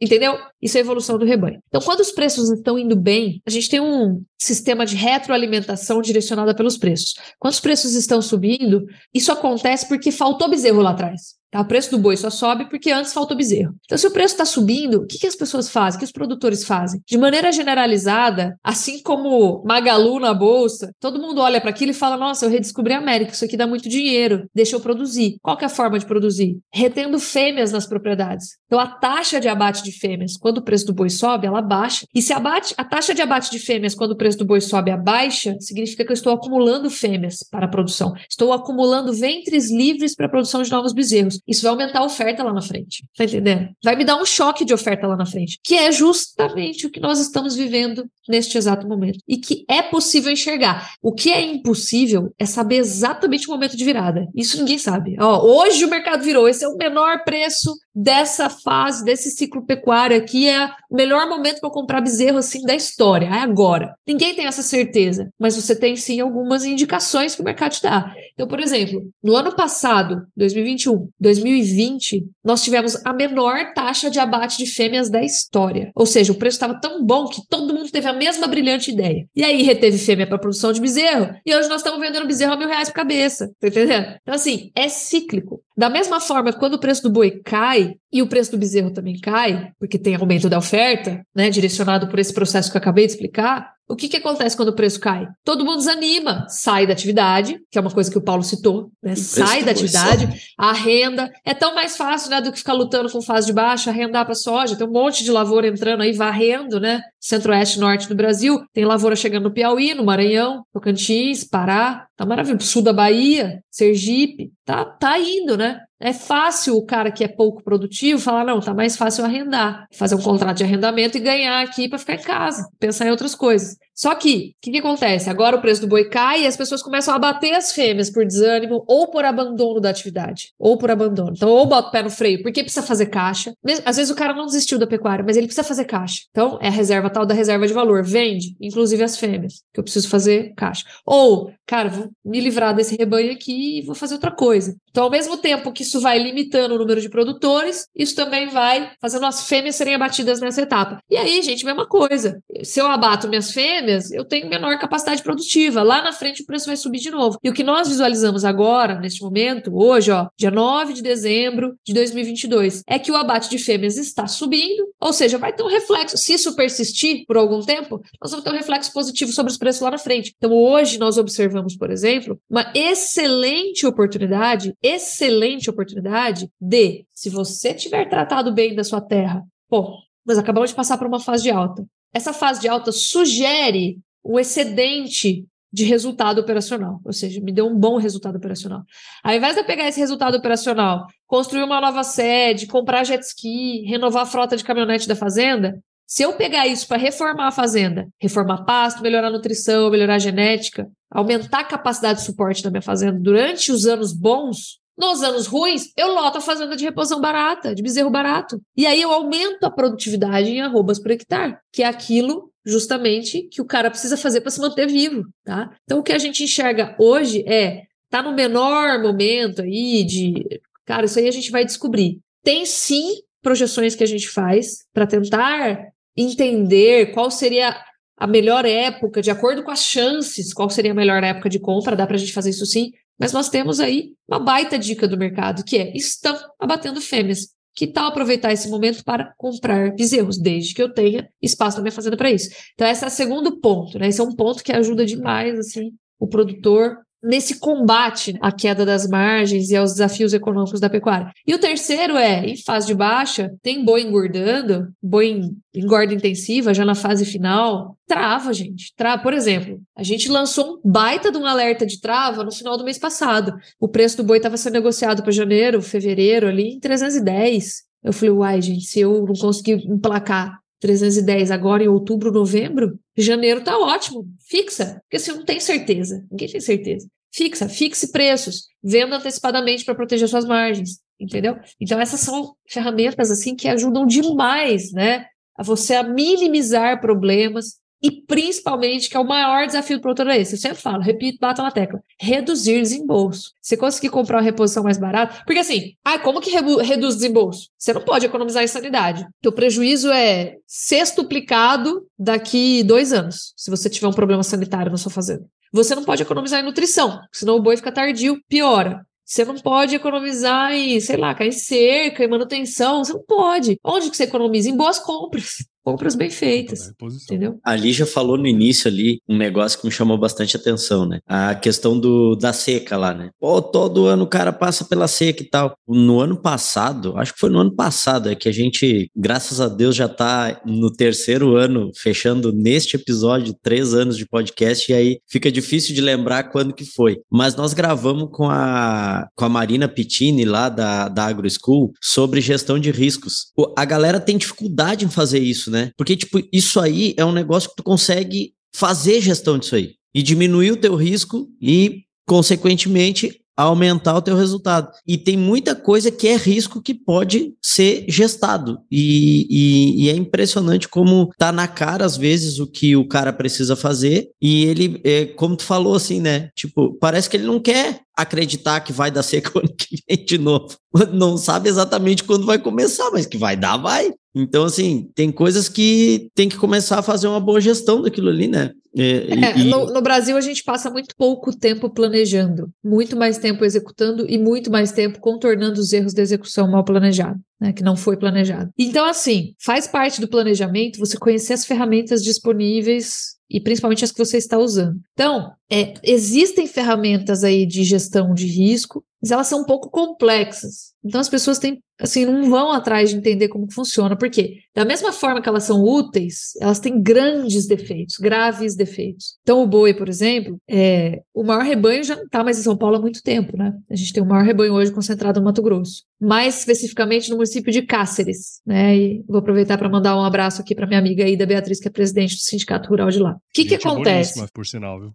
Entendeu? Isso é evolução do rebanho. Então, quando os preços estão indo bem, a gente tem um sistema de retroalimentação direcionada pelos preços. Quando os preços estão subindo, isso acontece porque faltou bezerro lá atrás. Tá? O preço do boi só sobe porque antes faltou bezerro. Então, se o preço está subindo, o que, que as pessoas fazem? O que os produtores fazem? De maneira generalizada, assim como Magalu na bolsa, todo mundo olha para aquilo e fala: Nossa, eu redescobri a América, isso aqui dá muito dinheiro, deixa eu produzir. Qual é a forma de produzir? Retendo fêmeas nas propriedades. Então, a taxa de abate de fêmeas, quando o preço do boi sobe, ela baixa. E se abate, a taxa de abate de fêmeas, quando o preço do boi sobe, a baixa, significa que eu estou acumulando fêmeas para a produção. Estou acumulando ventres livres para a produção de novos bezerros. Isso vai aumentar a oferta lá na frente. Tá entendendo? Vai me dar um choque de oferta lá na frente, que é justamente o que nós estamos vivendo neste exato momento. E que é possível enxergar. O que é impossível é saber exatamente o momento de virada. Isso ninguém sabe. Ó, hoje o mercado virou, esse é o menor preço dessa fase, desse ciclo pecuário aqui, é o melhor momento para comprar bezerro assim da história, é agora. Ninguém tem essa certeza, mas você tem sim algumas indicações que o mercado te dá. Então, por exemplo, no ano passado, 2021, 2020, nós tivemos a menor taxa de abate de fêmeas da história. Ou seja, o preço estava tão bom que todo mundo teve a mesma brilhante ideia. E aí reteve fêmea para produção de bezerro, e hoje nós estamos vendendo bezerro a mil reais por cabeça. Tá entendendo? Então, assim, é cíclico. Da mesma forma, quando o preço do boi cai e o preço do bezerro também cai, porque tem aumento da oferta, né, direcionado por esse processo que eu acabei de explicar, o que, que acontece quando o preço cai? Todo mundo desanima, sai da atividade, que é uma coisa que o Paulo citou, né? Sai da atividade, a renda. É tão mais fácil né, do que ficar lutando com fase de baixa, arrendar para soja. Tem um monte de lavoura entrando aí, varrendo, né? Centro-Oeste norte do Brasil. Tem lavoura chegando no Piauí, no Maranhão, Tocantins, Pará. Tá maravilhoso. Sul da Bahia, Sergipe. Tá, tá indo, né? É fácil o cara que é pouco produtivo falar, não, tá mais fácil arrendar, fazer um contrato de arrendamento e ganhar aqui para ficar em casa, pensar em outras coisas. Só que, o que, que, acontece? Agora o preço do boi cai e as pessoas começam a bater as fêmeas por desânimo ou por abandono da atividade. Ou por abandono. Então, ou bota o pé no freio, porque precisa fazer caixa. Às vezes o cara não desistiu da pecuária, mas ele precisa fazer caixa. Então, é a reserva tal da reserva de valor. Vende, inclusive as fêmeas, que eu preciso fazer caixa. Ou, cara, vou me livrar desse rebanho aqui e vou fazer outra coisa. Então, ao mesmo tempo que isso vai limitando o número de produtores, isso também vai fazendo as fêmeas serem abatidas nessa etapa. E aí, gente, mesma coisa. Se eu abato minhas fêmeas, eu tenho menor capacidade produtiva. Lá na frente o preço vai subir de novo. E o que nós visualizamos agora, neste momento, hoje, ó, dia 9 de dezembro de 2022, é que o abate de fêmeas está subindo, ou seja, vai ter um reflexo. Se isso persistir por algum tempo, nós vamos ter um reflexo positivo sobre os preços lá na frente. Então, hoje nós observamos, por exemplo, uma excelente oportunidade, excelente oportunidade de, se você tiver tratado bem da sua terra, pô, nós acabamos de passar por uma fase de alta essa fase de alta sugere o excedente de resultado operacional, ou seja, me deu um bom resultado operacional. Ao invés de eu pegar esse resultado operacional, construir uma nova sede, comprar jet ski, renovar a frota de caminhonete da fazenda, se eu pegar isso para reformar a fazenda, reformar pasto, melhorar a nutrição, melhorar a genética, aumentar a capacidade de suporte da minha fazenda durante os anos bons, nos anos ruins, eu loto a fazenda de reposição barata, de bezerro barato. E aí eu aumento a produtividade em arrobas por hectare, que é aquilo justamente que o cara precisa fazer para se manter vivo, tá? Então o que a gente enxerga hoje é tá no menor momento aí de, cara, isso aí a gente vai descobrir. Tem sim projeções que a gente faz para tentar entender qual seria a melhor época, de acordo com as chances, qual seria a melhor época de compra, dá para a gente fazer isso sim, mas nós temos aí uma baita dica do mercado, que é: estão abatendo fêmeas. Que tal aproveitar esse momento para comprar bezerros, desde que eu tenha espaço na minha fazenda para isso? Então, esse é o segundo ponto, né? Esse é um ponto que ajuda demais, assim, o produtor nesse combate à queda das margens e aos desafios econômicos da pecuária. E o terceiro é, em fase de baixa, tem boi engordando, boi engorda intensiva, já na fase final, trava, gente. Trava. Por exemplo, a gente lançou um baita de um alerta de trava no final do mês passado. O preço do boi estava sendo negociado para janeiro, fevereiro, ali em 310. Eu falei, uai, gente, se eu não conseguir emplacar 310 agora em outubro, novembro, janeiro tá ótimo, fixa, porque assim, não tem certeza, ninguém tem certeza. Fixa, fixe preços, venda antecipadamente para proteger suas margens, entendeu? Então essas são ferramentas assim que ajudam demais, né, a você a minimizar problemas e principalmente, que é o maior desafio do produtor é esse, eu sempre falo, repito, bato na tecla, reduzir desembolso. Você conseguir comprar uma reposição mais barata, porque assim, ah, como que reduz desembolso? Você não pode economizar em sanidade. O prejuízo é sextuplicado daqui dois anos, se você tiver um problema sanitário na sua fazenda. Você não pode economizar em nutrição, senão o boi fica tardio, piora. Você não pode economizar em, sei lá, em cerca, em manutenção. Você não pode. Onde que você economiza? Em boas compras compras bem feitas. Entendeu?
A Lígia falou no início ali um negócio que me chamou bastante atenção, né? A questão do, da seca lá, né? Pô, todo ano o cara passa pela seca e tal. No ano passado, acho que foi no ano passado, é que a gente, graças a Deus, já tá no terceiro ano, fechando neste episódio, três anos de podcast, e aí fica difícil de lembrar quando que foi. Mas nós gravamos com a, com a Marina Pittini lá da, da Agro School sobre gestão de riscos. Pô, a galera tem dificuldade em fazer isso, né? Porque, tipo, isso aí é um negócio que tu consegue fazer gestão disso aí. E diminuir o teu risco e, consequentemente, aumentar o teu resultado. E tem muita coisa que é risco que pode ser gestado. E, e, e, é impressionante como tá na cara, às vezes, o que o cara precisa fazer. E ele, é, como tu falou, assim, né? Tipo, parece que ele não quer acreditar que vai dar seca ano que vem de novo. Não sabe exatamente quando vai começar, mas que vai dar, vai. Então, assim, tem coisas que tem que começar a fazer uma boa gestão daquilo ali, né?
É, é, e... no, no, Brasil, a gente passa muito pouco tempo planejando, muito mais tempo executando e muito mais tempo contornando os erros da execução mal planejada, né, que não foi planejado. Então, assim, faz parte do planejamento você conhecer as ferramentas disponíveis e principalmente as que você está usando. Então, é, existem ferramentas aí de gestão de risco, mas elas são um pouco complexas. Então as pessoas têm, assim, não vão atrás de entender como funciona, porque da mesma forma que elas são úteis, elas têm grandes defeitos, graves defeitos. Então o boi, por exemplo, é, o maior rebanho já não está mais em São Paulo há muito tempo, né? A gente tem o maior rebanho hoje concentrado no Mato Grosso, mais especificamente no município de Cáceres, né? E vou aproveitar para mandar um abraço aqui para minha amiga Ida Beatriz, que é presidente do Sindicato Rural de lá. O que, que acontece?
É por sinal, viu?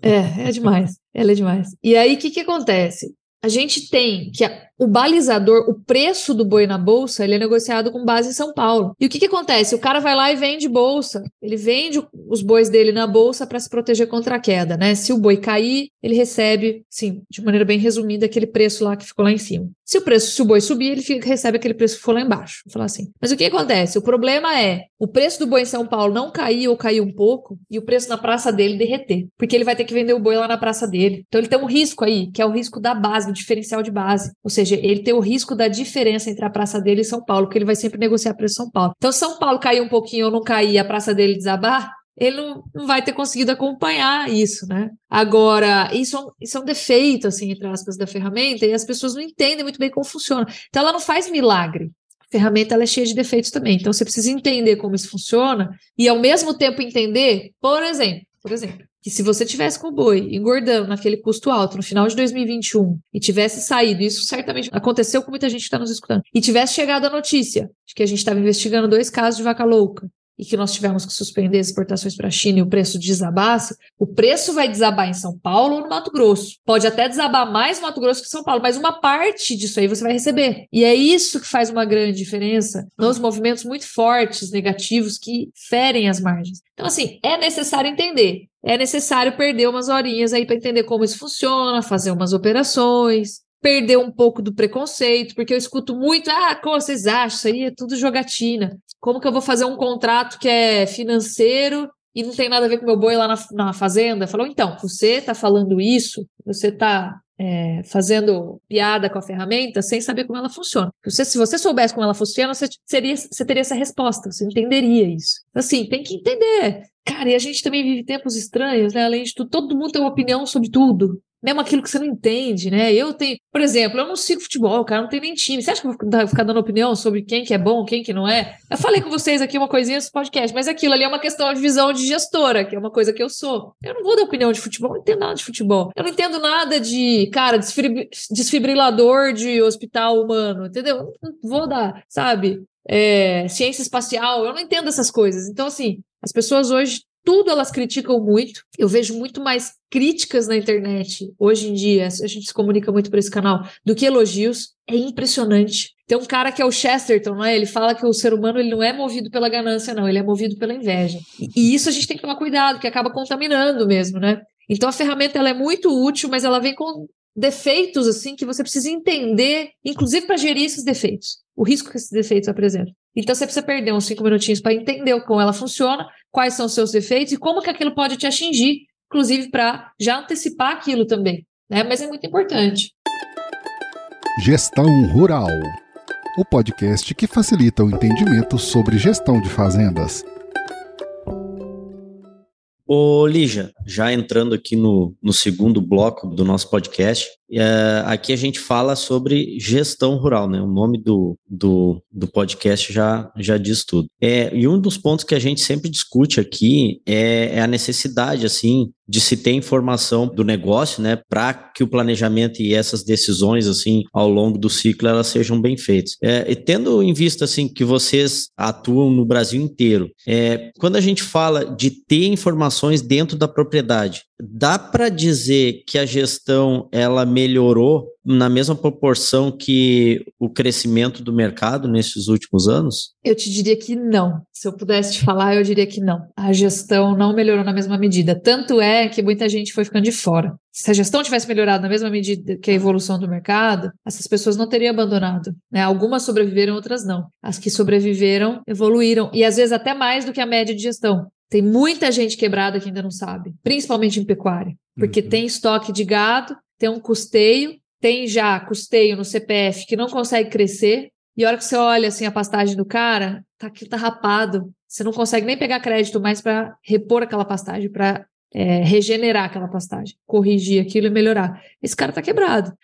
É, é demais. Ela é demais. E aí, o que, que acontece? A gente tem que a, o balizador, o preço do boi na bolsa, ele é negociado com base em São Paulo. E o que, que acontece? O cara vai lá e vende bolsa. Ele vende os bois dele na bolsa para se proteger contra a queda, né? Se o boi cair, ele recebe, sim, de maneira bem resumida, aquele preço lá que ficou lá em cima. Se o preço, se o boi subir, ele fica, recebe aquele preço que ficou lá embaixo. Vou falar assim. Mas o que acontece? O problema é o preço do boi em São Paulo não cair ou cair um pouco e o preço na praça dele derreter. Porque ele vai ter que vender o boi lá na praça dele. Então ele tem um risco aí, que é o risco da base, do diferencial de base. Ou seja, ele tem o risco da diferença entre a praça dele e São Paulo, porque ele vai sempre negociar preço São Paulo. Então, São Paulo cair um pouquinho ou não cair, a praça dele desabar, ele não, não, vai ter conseguido acompanhar isso, né? Agora, isso, é isso é um defeito, assim, entre aspas, da ferramenta, e as pessoas não entendem muito bem como funciona. Então, ela não faz milagre ferramenta ela é cheia de defeitos também. Então você precisa entender como isso funciona e ao mesmo tempo entender, por exemplo, por exemplo, que se você tivesse com o boi engordando naquele custo alto no final de 2021 e tivesse saído, isso certamente aconteceu com muita gente que está nos escutando, e tivesse chegado a notícia de que a gente estava investigando dois casos de vaca louca e que nós tivemos que suspender as exportações para a China e o preço desabasse, o preço vai desabar em São Paulo ou no Mato Grosso. Pode até desabar mais no Mato Grosso que São Paulo, mas uma parte disso aí você vai receber. E é isso que faz uma grande diferença nos movimentos muito fortes, negativos, que ferem as margens. Então, assim, é necessário entender. É necessário perder umas horinhas aí para entender como isso funciona, fazer umas operações, perder um pouco do preconceito, porque eu escuto muito, ah, como vocês acham? Isso aí é tudo jogatina. Como que eu vou fazer um contrato que é financeiro e não tem nada a ver com meu boi lá na, na fazenda? Falou, então, você está falando isso, você está é, fazendo piada com a ferramenta sem saber como ela funciona. Você, se você soubesse como ela funciona, você, seria, você teria essa resposta, você entenderia isso. Assim, tem que entender. Cara, e a gente também vive tempos estranhos, né? Além de tudo, todo mundo tem uma opinião sobre tudo. mesmo aquilo que você não entende, né? Eu tenho, por exemplo, eu não sigo futebol, cara, não tem nem time. Você acha que eu vou ficar dando opinião sobre quem que é bom, quem que não é? Eu falei com vocês aqui uma coisinha nesse podcast, mas aquilo ali é uma questão de visão de gestora, que é uma coisa que eu sou. Eu não vou dar opinião de futebol, não entendo nada de futebol. Eu não entendo nada de, cara, desfibrilador de hospital humano, entendeu? Não vou dar, sabe? É, ciência espacial, eu não entendo essas coisas. Então, assim, as pessoas hoje tudo elas criticam muito. Eu vejo muito mais críticas na internet hoje em dia. A gente se comunica muito por esse canal do que elogios. É impressionante. Tem um cara que é o Chesterton, não é? Ele fala que o ser humano ele não é movido pela ganância, não. Ele é movido pela inveja. E isso a gente tem que tomar cuidado, que acaba contaminando mesmo, né? Então a ferramenta ela é muito útil, mas ela vem com defeitos assim que você precisa entender, inclusive para gerir esses defeitos, o risco que esses defeitos apresentam. Então você precisa perder uns cinco minutinhos para entender como ela funciona, quais são os seus defeitos e como que aquilo pode te atingir, inclusive para já antecipar aquilo também, né? Mas é muito importante.
Gestão Rural, o podcast que facilita o entendimento sobre gestão de fazendas.
Ô, Lígia, já entrando aqui no, no segundo bloco do nosso podcast, é, aqui a gente fala sobre gestão rural, né? O nome do, do, do podcast já, já diz tudo. É, e um dos pontos que a gente sempre discute aqui é, é a necessidade, assim, de se ter informação do negócio, né, para que o planejamento e essas decisões, assim, ao longo do ciclo, elas sejam bem feitas. É, e tendo em vista, assim, que vocês atuam no Brasil inteiro, é, quando a gente fala de ter informações dentro da propriedade, dá para dizer que a gestão ela melhorou na mesma proporção que o crescimento do mercado nesses últimos anos?
Eu te diria que não. Se eu pudesse te falar, eu diria que não. A gestão não melhorou na mesma medida. Tanto é que muita gente foi ficando de fora. Se a gestão tivesse melhorado na mesma medida que a evolução do mercado, essas pessoas não teriam abandonado. Né? Algumas sobreviveram, outras não. As que sobreviveram evoluíram. E às vezes até mais do que a média de gestão. Tem muita gente quebrada que ainda não sabe, principalmente em pecuária, porque uhum. tem estoque de gado, tem um custeio, tem já custeio no CPF que não consegue crescer, e a hora que você olha assim a pastagem do cara, tá aqui tá rapado. Você não consegue nem pegar crédito mais para repor aquela pastagem, para é, regenerar aquela pastagem, corrigir aquilo e melhorar. Esse cara tá quebrado.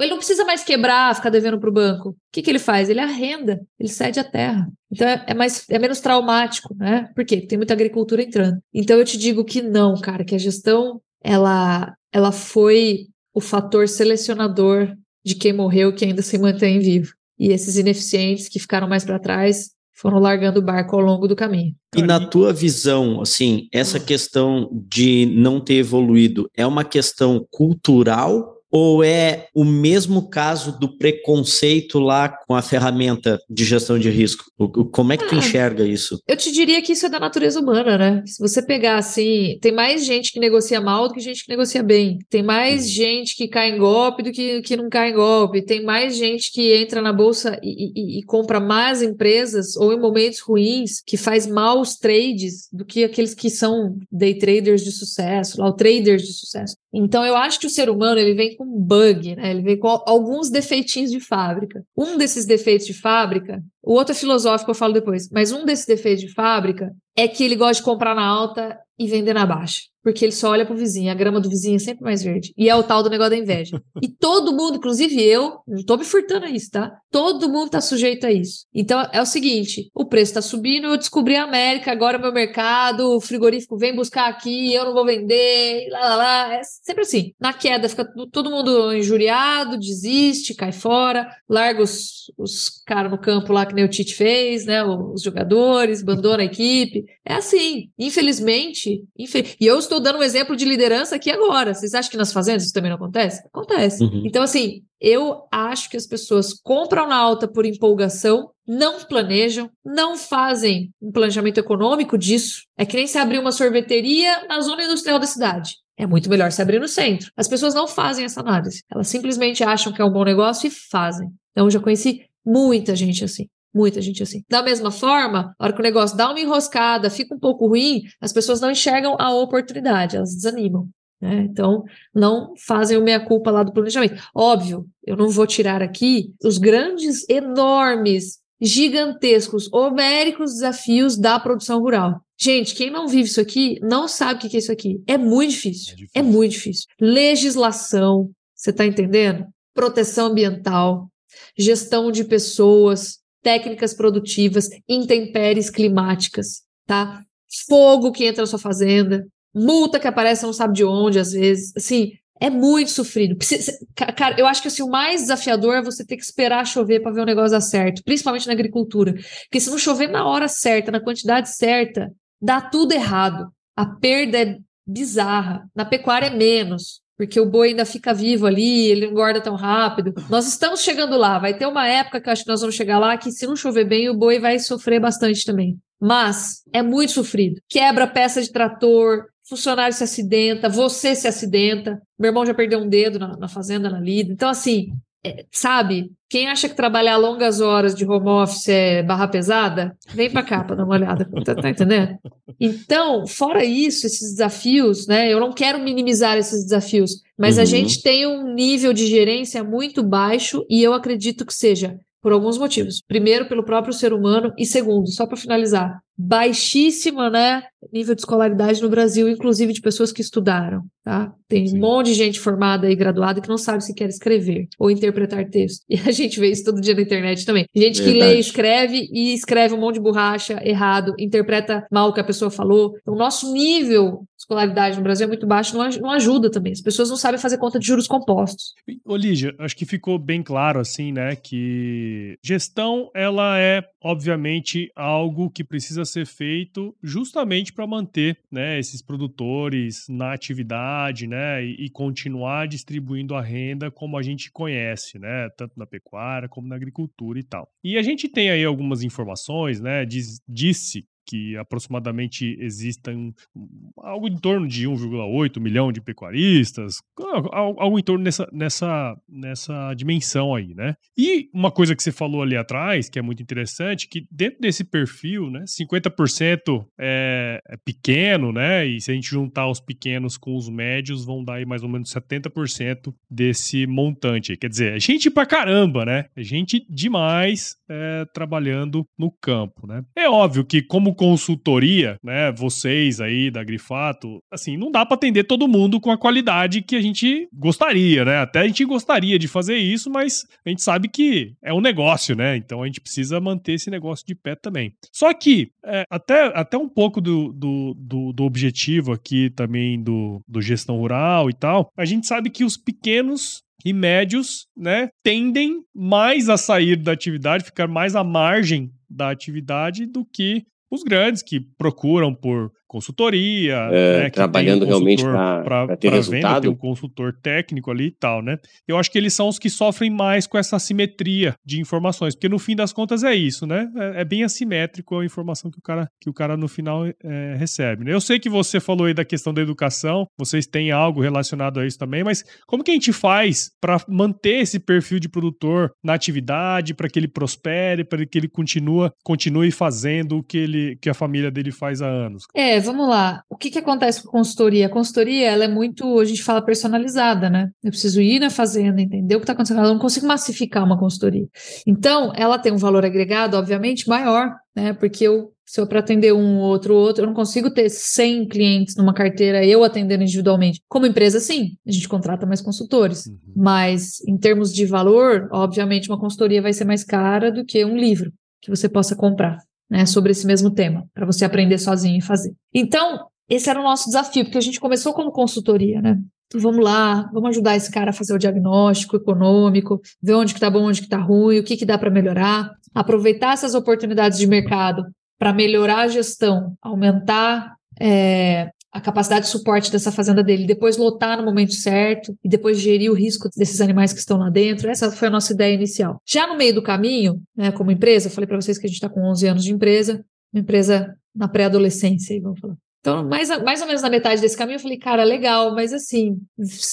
Ele não precisa mais quebrar, ficar devendo para o banco. O que, que ele faz? Ele arrenda, ele cede a terra. Então é, é, mais, é menos traumático, né? Por quê? Porque tem muita agricultura entrando. Então eu te digo que não, cara, que a gestão ela, ela foi o fator selecionador de quem morreu que ainda se mantém vivo. E esses ineficientes que ficaram mais para trás foram largando o barco ao longo do caminho.
E na tua visão, assim, essa questão de não ter evoluído é uma questão cultural ou é o mesmo caso do preconceito lá com a ferramenta de gestão de risco? Como é que tu ah, enxerga isso?
Eu te diria que isso é da natureza humana, né? Se você pegar assim, tem mais gente que negocia mal do que gente que negocia bem. Tem mais uhum. gente que cai em golpe do que, que não cai em golpe. Tem mais gente que entra na bolsa e, e, e compra más empresas ou em momentos ruins, que faz maus trades do que aqueles que são day traders de sucesso, lá, traders de sucesso. Então eu acho que o ser humano ele vem com bug, né? Ele vem com alguns defeitinhos de fábrica. Um desses defeitos de fábrica, o outro é filosófico, eu falo depois, mas um desses defeitos de fábrica é que ele gosta de comprar na alta e vender na baixa. Porque ele só olha pro vizinho, a grama do vizinho é sempre mais verde. E é o tal do negócio da inveja. E todo mundo, inclusive eu, não tô me furtando a isso, tá? Todo mundo tá sujeito a isso. Então é o seguinte: o preço tá subindo, eu descobri a América, agora é meu mercado, o frigorífico vem buscar aqui, eu não vou vender, lá lá lá. É sempre assim. Na queda, fica todo mundo injuriado, desiste, cai fora, larga os, os caras no campo lá que nem o Tite fez, né? Os jogadores, abandona a equipe. É assim. Infelizmente, infel... e eu estou dando um exemplo de liderança aqui agora. Vocês acham que nas fazendas isso também não acontece? Acontece. Uhum. Então, assim, eu acho que as pessoas compram na alta por empolgação, não planejam, não fazem um planejamento econômico disso. É que nem se abrir uma sorveteria na zona industrial da cidade. É muito melhor se abrir no centro. As pessoas não fazem essa análise. Elas simplesmente acham que é um bom negócio e fazem. Então, eu já conheci Muita gente assim. Muita gente assim. Da mesma forma, a hora que o negócio dá uma enroscada, fica um pouco ruim, as pessoas não enxergam a oportunidade, elas desanimam. Né? Então, não fazem o meia-culpa lá do planejamento. Óbvio, eu não vou tirar aqui os grandes, enormes gigantescos, homéricos desafios da produção rural. Gente, quem não vive isso aqui não sabe o que é isso aqui. É muito difícil. É, difícil. é muito difícil. Legislação, você está entendendo? Proteção ambiental, gestão de pessoas, técnicas produtivas, intempéries climáticas, tá? Fogo que entra na sua fazenda, multa que aparece não sabe de onde às vezes. Assim, é muito sofrido. Cara, eu acho que assim, o mais desafiador é você ter que esperar chover para ver o negócio dar certo, principalmente na agricultura. Porque se não chover na hora certa, na quantidade certa, dá tudo errado. A perda é bizarra. Na pecuária é menos, porque o boi ainda fica vivo ali, ele não engorda tão rápido. Nós estamos chegando lá. Vai ter uma época que acho que nós vamos chegar lá que, se não chover bem, o boi vai sofrer bastante também. Mas é muito sofrido. Quebra peça de trator, funcionário se acidenta, você se acidenta. Meu irmão já perdeu um dedo na, na fazenda, na lida. Então, assim, sabe? Quem acha que trabalhar longas horas de home office é barra pesada, vem para cá para dar uma olhada. Tá, tá, entendendo? Então, fora isso, esses desafios, né? Eu não quero minimizar esses desafios, mas uhum. a gente tem um nível de gerência muito baixo e eu acredito que seja por alguns motivos. Primeiro, pelo próprio ser humano, e segundo, só para finalizar, baixíssima, né, nível de escolaridade no Brasil, inclusive de pessoas que estudaram, tá? Tem Sim. um monte de gente formada e graduada que não sabe se quer escrever ou interpretar texto. E a gente vê isso todo dia na internet também. Gente Verdade. que lê, escreve e escreve um monte de borracha errado, interpreta mal o que a pessoa falou. Então, o nosso nível escolaridade no Brasil é muito baixo, não ajuda também. As pessoas não sabem fazer conta de juros compostos.
Ô, acho que ficou bem claro, assim, né, que gestão, ela é, obviamente, algo que precisa ser feito justamente para manter né, esses produtores na atividade né, e, e, continuar distribuindo a renda como a gente conhece, né, tanto na pecuária como na agricultura e tal. E a gente tem aí algumas informações, né, diz, disse que aproximadamente existam algo em torno de 1,8 milhão de pecuaristas, algo em torno nessa, nessa, nessa dimensão aí, né? E uma coisa que você falou ali atrás, que é muito interessante, que dentro desse perfil, né, 50% é, é pequeno, né? E se a gente juntar os pequenos com os médios, vão dar aí mais ou menos 70% desse montante. Quer dizer, é gente pra caramba, né? É gente demais é, trabalhando no campo, né? É óbvio que como consultoria, né, vocês aí da Grifato, assim, não dá para atender todo mundo com a qualidade que a gente gostaria, né? Até a gente gostaria de fazer isso, mas a gente sabe que é um negócio, né? Então a gente precisa manter esse negócio de pé também. Só que, é, até, até um pouco do, do, do, do objetivo aqui também do, do gestão rural e tal, a gente sabe que os pequenos e médios, né, tendem mais a sair da atividade, ficar mais à margem da atividade do que os grandes que procuram por consultoria,
é, né, trabalhando um realmente para ter resultado. Venda, tem
um consultor técnico ali e tal, né? Eu acho que eles são os que sofrem mais com essa assimetria de informações, porque no fim das contas é isso, né? É, é bem assimétrico a informação que o cara, que o cara no final é, recebe. Né? Eu sei que você falou aí da questão da educação, vocês têm algo relacionado a isso também, mas como que a gente faz para manter esse perfil de produtor na atividade, para que ele prospere, para que ele continua, continue fazendo o que ele, que a família dele faz há anos?
É, vamos lá. O que, que acontece com a consultoria? A consultoria, ela é muito, a gente fala personalizada, né? Eu preciso ir na fazenda, entender o que está acontecendo. Eu não consigo massificar uma consultoria. Então, ela tem um valor agregado, obviamente, maior, né? Porque eu, se eu para atender um outro outro, eu não consigo ter 100 clientes numa carteira, eu atendendo individualmente. Como empresa, sim, a gente contrata mais consultores. Uhum. Mas, em termos de valor, obviamente, uma consultoria vai ser mais cara do que um livro que você possa comprar né, sobre esse mesmo tema, para você aprender sozinho e fazer. Então, esse era o nosso desafio, porque a gente começou como consultoria, né? Então vamos lá, vamos ajudar esse cara a fazer o diagnóstico econômico, ver onde que tá bom, onde que tá ruim, o que que dá para melhorar, aproveitar essas oportunidades de mercado para melhorar a gestão, aumentar é, a capacidade de suporte dessa fazenda dele, depois lotar no momento certo e depois gerir o risco desses animais que estão lá dentro. Essa foi a nossa ideia inicial. Já no meio do caminho, né, como empresa, falei para vocês que a gente está com 11 anos de empresa, uma empresa na pré-adolescência, vamos falar. Então, mais, mais ou menos na metade desse caminho, eu falei, cara, legal, mas assim,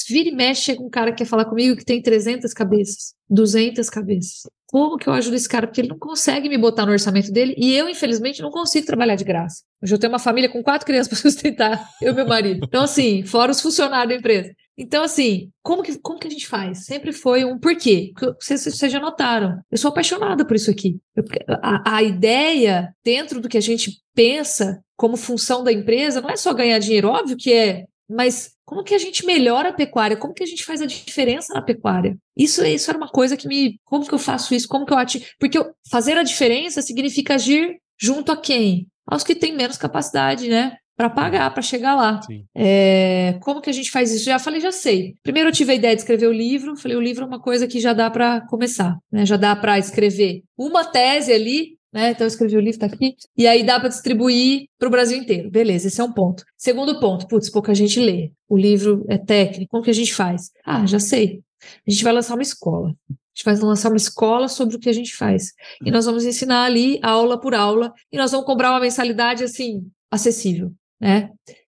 vira e mexe, chega um cara que quer falar comigo que tem 300 cabeças, 200 cabeças como que eu ajudo esse cara? Porque ele não consegue me botar no orçamento dele e eu, infelizmente, não consigo trabalhar de graça. Hoje eu tenho uma família com quatro crianças para sustentar, eu e meu marido. Então, assim, fora os funcionários da empresa. Então, assim, como que, como que a gente faz? Sempre foi um porquê. Vocês, vocês já notaram. Eu sou apaixonada por isso aqui. Eu, a, a ideia, dentro do que a gente pensa como função da empresa, não é só ganhar dinheiro, óbvio que é, mas como que a gente melhora a pecuária? Como que a gente faz a diferença na pecuária? Isso, isso era uma coisa que me. Como que eu faço isso? Como que eu ativo? Porque eu, fazer a diferença significa agir junto a quem? Aos que têm menos capacidade, né? para pagar, para chegar lá. É, como que a gente faz isso? Já falei, já sei. Primeiro eu tive a ideia de escrever o livro, falei, o livro é uma coisa que já dá para começar, né? Já dá para escrever uma tese ali, né? Então eu escrevi o livro, tá aqui, e aí dá para distribuir para o Brasil inteiro. Beleza, esse é um ponto. Segundo ponto, putz, pouca gente lê. O livro é técnico, como que a gente faz? Ah, já sei. A gente vai lançar uma escola. A gente vai lançar uma escola sobre o que a gente faz. E nós vamos ensinar ali, aula por aula, e nós vamos cobrar uma mensalidade assim, acessível né?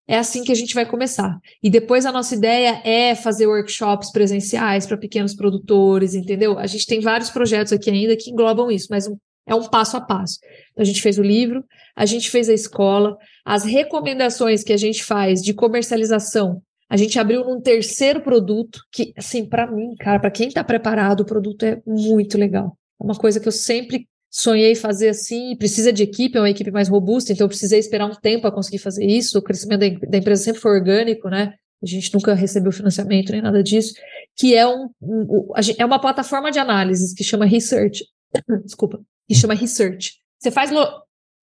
É assim que a gente vai começar. E depois a nossa ideia é fazer workshops presenciais para pequenos produtores, entendeu? A gente tem vários projetos aqui ainda que englobam isso, mas um, é um passo a passo. Então, a gente fez o livro, a gente fez a escola, as recomendações que a gente faz de comercialização. A gente abriu num terceiro produto que, assim, para mim, cara, para quem está preparado, o produto é muito legal. É uma coisa que eu sempre sonhei fazer assim, precisa de equipe, é uma equipe mais robusta, então eu precisei esperar um tempo para conseguir fazer isso. O crescimento da, empresa sempre foi orgânico, né? A gente nunca recebeu financiamento nem nada disso, que é um, um é uma plataforma de análises que chama Research. Desculpa, que chama Research. Você faz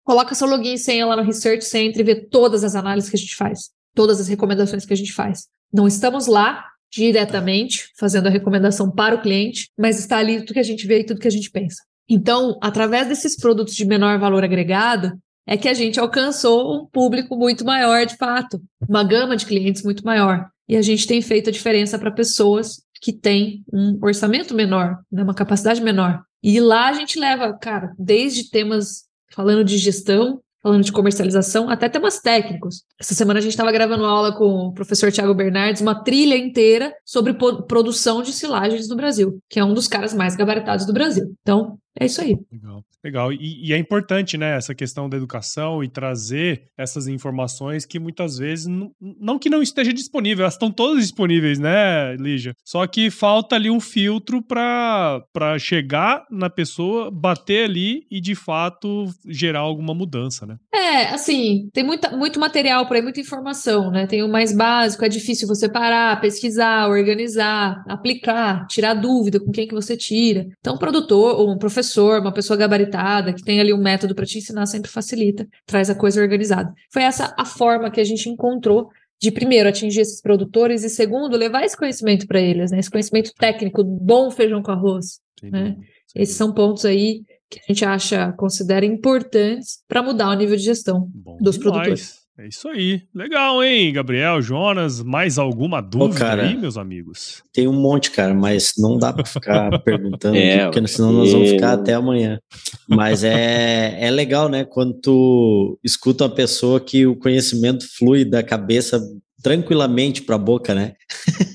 coloca seu login e senha lá no Research, você entra e vê todas as análises que a gente faz, todas as recomendações que a gente faz. Não estamos lá diretamente fazendo a recomendação para o cliente, mas está ali tudo que a gente vê e tudo que a gente pensa. Então, através desses produtos de menor valor agregado, é que a gente alcançou um público muito maior, de fato, uma gama de clientes muito maior. E a gente tem feito a diferença para pessoas que têm um orçamento menor, né, uma capacidade menor. E lá a gente leva, cara, desde temas falando de gestão, falando de comercialização, até temas técnicos. Essa semana a gente estava gravando aula com o professor Tiago Bernardes, uma trilha inteira sobre produção de silagens no Brasil, que é um dos caras mais gabaritados do Brasil. Então, é isso aí.
Legal. Legal. E, e, é importante, né, essa questão da educação e trazer essas informações que muitas vezes, não, não que não esteja disponível, elas estão todas disponíveis, né, Lígia? Só que falta ali um filtro para chegar na pessoa, bater ali e de fato gerar alguma mudança, né?
É, assim, tem muita, muito material por aí, muita informação, né? Tem o mais básico, é difícil você parar, pesquisar, organizar, aplicar, tirar dúvida com quem que você tira. Então, um produtor ou um professor professor, uma pessoa gabaritada, que tem ali um método para te ensinar, sempre facilita, traz a coisa organizada. Foi essa a forma que a gente encontrou de, primeiro, atingir esses produtores e, segundo, levar esse conhecimento para eles, né? Esse conhecimento técnico, bom feijão com arroz. né? Esses são pontos aí que a gente acha, considera importantes para mudar o nível de gestão bom dos demais. produtores.
É isso aí. Legal, hein, Gabriel, Jonas? Mais alguma dúvida cara, aí, meus amigos?
Tem um monte, cara, mas não dá para ficar perguntando, é, porque senão nós vamos ficar até amanhã. Mas é, é legal, né? Quando tu escuta uma pessoa que o conhecimento flui da cabeça tranquilamente para a boca, né?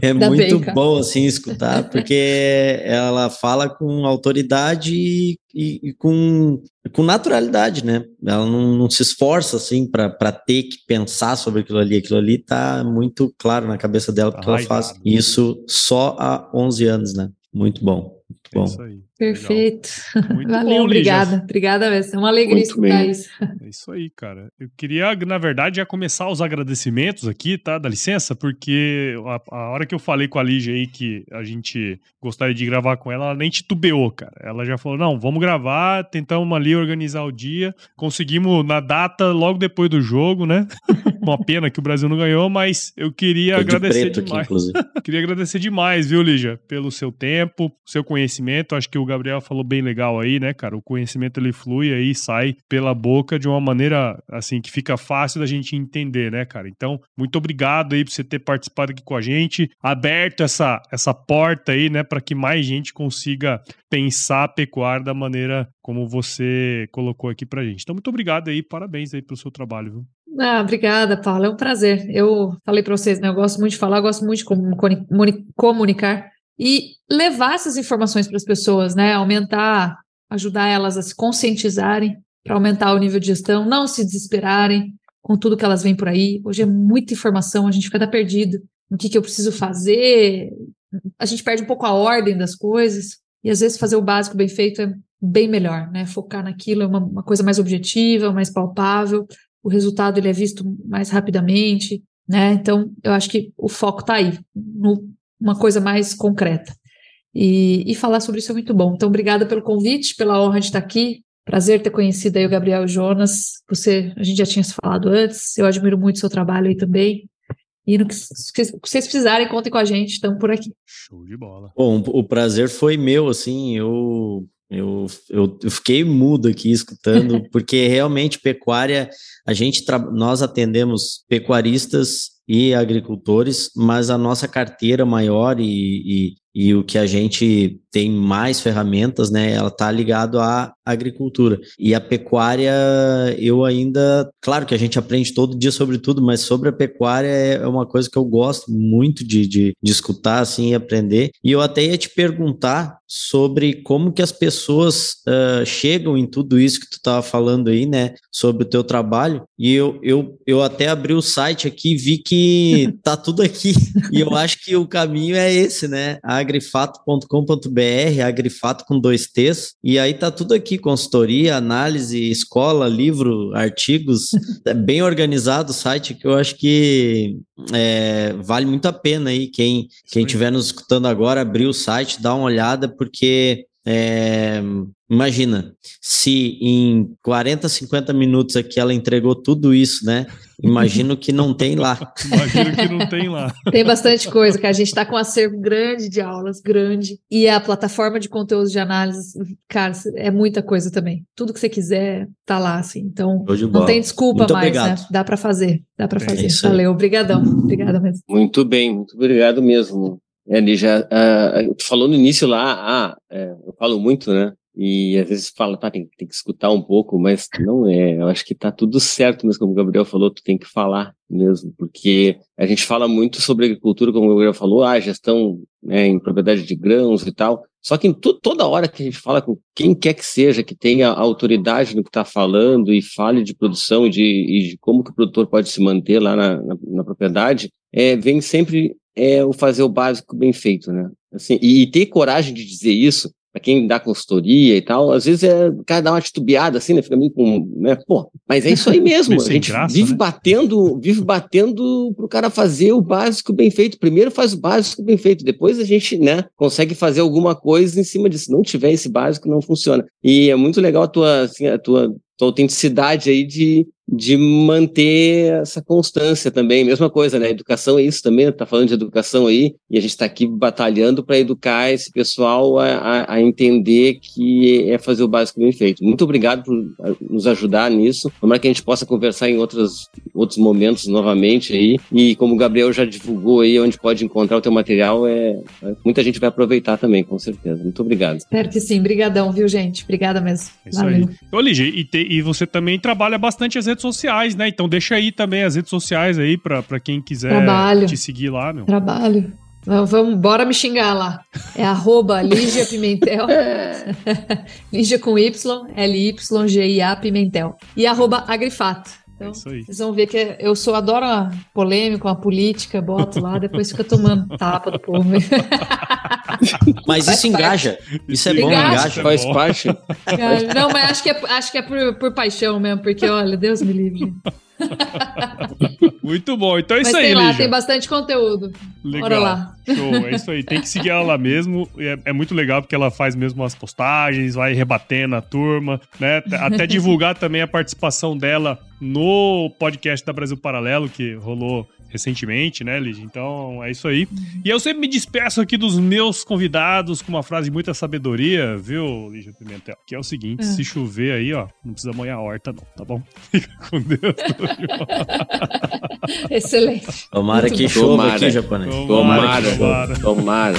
é, muito bem, bom assim escutar, porque ela fala com autoridade e, e, com, com naturalidade, né? Ela não, não se esforça assim para ter que pensar sobre aquilo ali. Aquilo ali tá muito claro na cabeça dela, porque ela faz isso só há 11 anos, né? Muito bom. Muito bom. É isso aí.
Perfeito. Valeu, bom, obrigada. Obrigada mesmo. É uma alegria Muito escutar bem. isso.
É isso aí, cara. Eu queria, na verdade, já começar os agradecimentos aqui, tá? Dá licença, porque a, a, hora que eu falei com a Lígia aí que a gente gostaria de gravar com ela, ela nem titubeou, cara. Ela já falou: não, vamos gravar, tentamos ali organizar o dia. Conseguimos na data logo depois do jogo, né? Uma pena que o Brasil não ganhou, mas eu queria agradecer de demais. Aqui, queria agradecer demais, viu, Lígia, pelo seu tempo, seu conhecimento. Acho que o Gabriel falou bem legal aí, né, cara? O conhecimento ele flui aí, sai pela boca de uma maneira assim que fica fácil da gente entender, né, cara? Então, muito obrigado aí por você ter participado aqui com a gente, aberto essa essa porta aí, né, para que mais gente consiga pensar a pecuária da maneira como você colocou aqui pra gente. Então, muito obrigado aí, parabéns aí pelo seu trabalho, viu?
Ah, obrigada, Paulo. É um prazer. Eu falei para vocês, né? Eu gosto muito de falar, gosto muito de comunicar e levar essas informações para as pessoas, né? Aumentar, ajudar elas a se conscientizarem para aumentar o nível de gestão, não se desesperarem, com tudo que elas vêm por aí. Hoje é muita informação, a gente fica perdido no que, que eu preciso fazer, a gente perde um pouco a ordem das coisas, e às vezes fazer o básico bem feito é bem melhor, né? Focar naquilo é uma, uma coisa mais objetiva, mais palpável, o resultado ele é visto mais rapidamente, né? Então, eu acho que o foco está aí, numa coisa mais concreta. E, e, falar sobre isso é muito bom. Então, obrigada pelo convite, pela honra de estar aqui. Prazer ter conhecido aí o Gabriel Jonas. Você, a gente já tinha se falado antes. Eu admiro muito o seu trabalho aí também. E no que, se vocês precisarem, contem com a gente, estamos por aqui.
Show de bola. Bom, o prazer foi meu, assim, eu, eu, eu, eu fiquei mudo aqui escutando, porque realmente pecuária, a gente, nós atendemos pecuaristas e agricultores, mas a nossa carteira maior e, e, e o que a gente tem mais ferramentas, né? Ela está ligado à agricultura. E a pecuária, eu ainda, claro que a gente aprende todo dia sobre tudo, mas sobre a pecuária é uma coisa que eu gosto muito de, de, de escutar, assim, e aprender. E eu até ia te perguntar sobre como que as pessoas uh, chegam em tudo isso que tu estava falando aí, né? Sobre o teu trabalho. E eu, eu, eu até abri o site aqui e vi que tá tudo aqui. e eu acho que o caminho é esse, né? agrifato.com.br BR, Agrifato com dois T's, e aí tá tudo aqui, consultoria, análise, escola, livro, artigos, é bem organizado o site que eu acho que é, vale muito a pena aí, quem quem estiver nos escutando agora, abrir o site, dá uma olhada, porque é, imagina, se em 40, 50 minutos aqui ela entregou tudo isso, né? Imagino que não tem lá.
Imagino que não tem lá.
Tem bastante coisa, que a gente está com um acervo grande de aulas, grande. E a plataforma de conteúdos de análise, cara, é muita coisa também. Tudo que você quiser tá lá, assim. Então, não tem desculpa muito mais, né? obrigado. né? Dá para fazer, dá para fazer. É Valeu, obrigadão. Obrigada mesmo.
Muito bem, muito obrigado mesmo. É, Lígia, uh, tu falou no início lá, ah, é, eu falo muito, né? E às vezes fala, tá, tem, tem, que escutar um pouco, mas não é. Eu acho que tá tudo certo mesmo, como o Gabriel falou, tu tem que falar mesmo, porque a gente fala muito sobre agricultura, como o Gabriel falou, ah, gestão né, em propriedade de grãos e tal. Só que toda hora que a gente fala com quem quer que seja, que tenha autoridade no que está falando e fale de produção e de, e de, como que o produtor pode se manter lá na, na, na propriedade, é, vem sempre é, o fazer o básico bem feito, né? Assim, e, e ter coragem de dizer isso, para quem dá consultoria e tal, às vezes é, o cara dá uma titubeada assim, né? Fica meio com, né? Pô, mas é isso aí mesmo. a gente graça, vive né? batendo, vive batendo pro cara fazer o básico bem feito. Primeiro faz o básico bem feito, depois a gente, né, consegue fazer alguma coisa em cima disso. Se não tiver esse básico, não funciona. E é muito legal a tua, assim, a tua, tua autenticidade aí de de manter essa constância também. Mesma coisa, né? Educação é isso também, tá falando de educação aí, e a gente está aqui batalhando para educar esse pessoal a, a, a, entender que é fazer o básico bem feito. Muito obrigado por nos ajudar nisso. Tomara que a gente possa conversar em outros, outros momentos novamente aí. E como o Gabriel já divulgou aí, onde pode encontrar o teu material, é, muita gente vai aproveitar também, com certeza. Muito obrigado.
Espero que sim. Obrigadão, viu, gente? Obrigada mesmo. É isso
Valeu. aí. Ô, Lígia, e, te, e você também trabalha bastante as redes sociais, né? Então deixa aí também as redes sociais aí pra, pra quem quiser Trabalho. te seguir lá, meu.
Trabalho. Vamos, bora me xingar lá. É arroba Lígia Pimentel. Lígia com Y, L-Y-G-I-A Pimentel. E arroba Agrifato. Então, é vocês vão ver que eu sou, adoro a polêmica, a política, boto lá, depois fica tomando tapa do povo.
Mas isso engaja. Isso é bom, engaja. engaja.
Faz parte.
Não, mas acho que é, acho que é por, por paixão mesmo, porque, olha, Deus me livre.
Muito bom. Então é isso
Mas
aí,
tem lá, tem bastante conteúdo. Legal. Bora lá.
Show, é isso aí. Tem que seguir ela lá mesmo. É, é, muito legal porque ela faz mesmo as postagens, vai rebatendo a turma, né? Até divulgar também a participação dela no podcast da Brasil Paralelo, que rolou recentemente, né, Ligia? Então é isso aí. E eu sempre me despeço aqui dos meus convidados com uma frase de muita sabedoria, viu, Ligia Pimentel? Que é o seguinte: é. se chover aí, ó, não precisa molhar a horta, não, tá bom? Fica com Deus.
Excelente.
Tomara Muito que bom. chova tomara. aqui, japonês.
Tomara, tomara. tomara. tomara.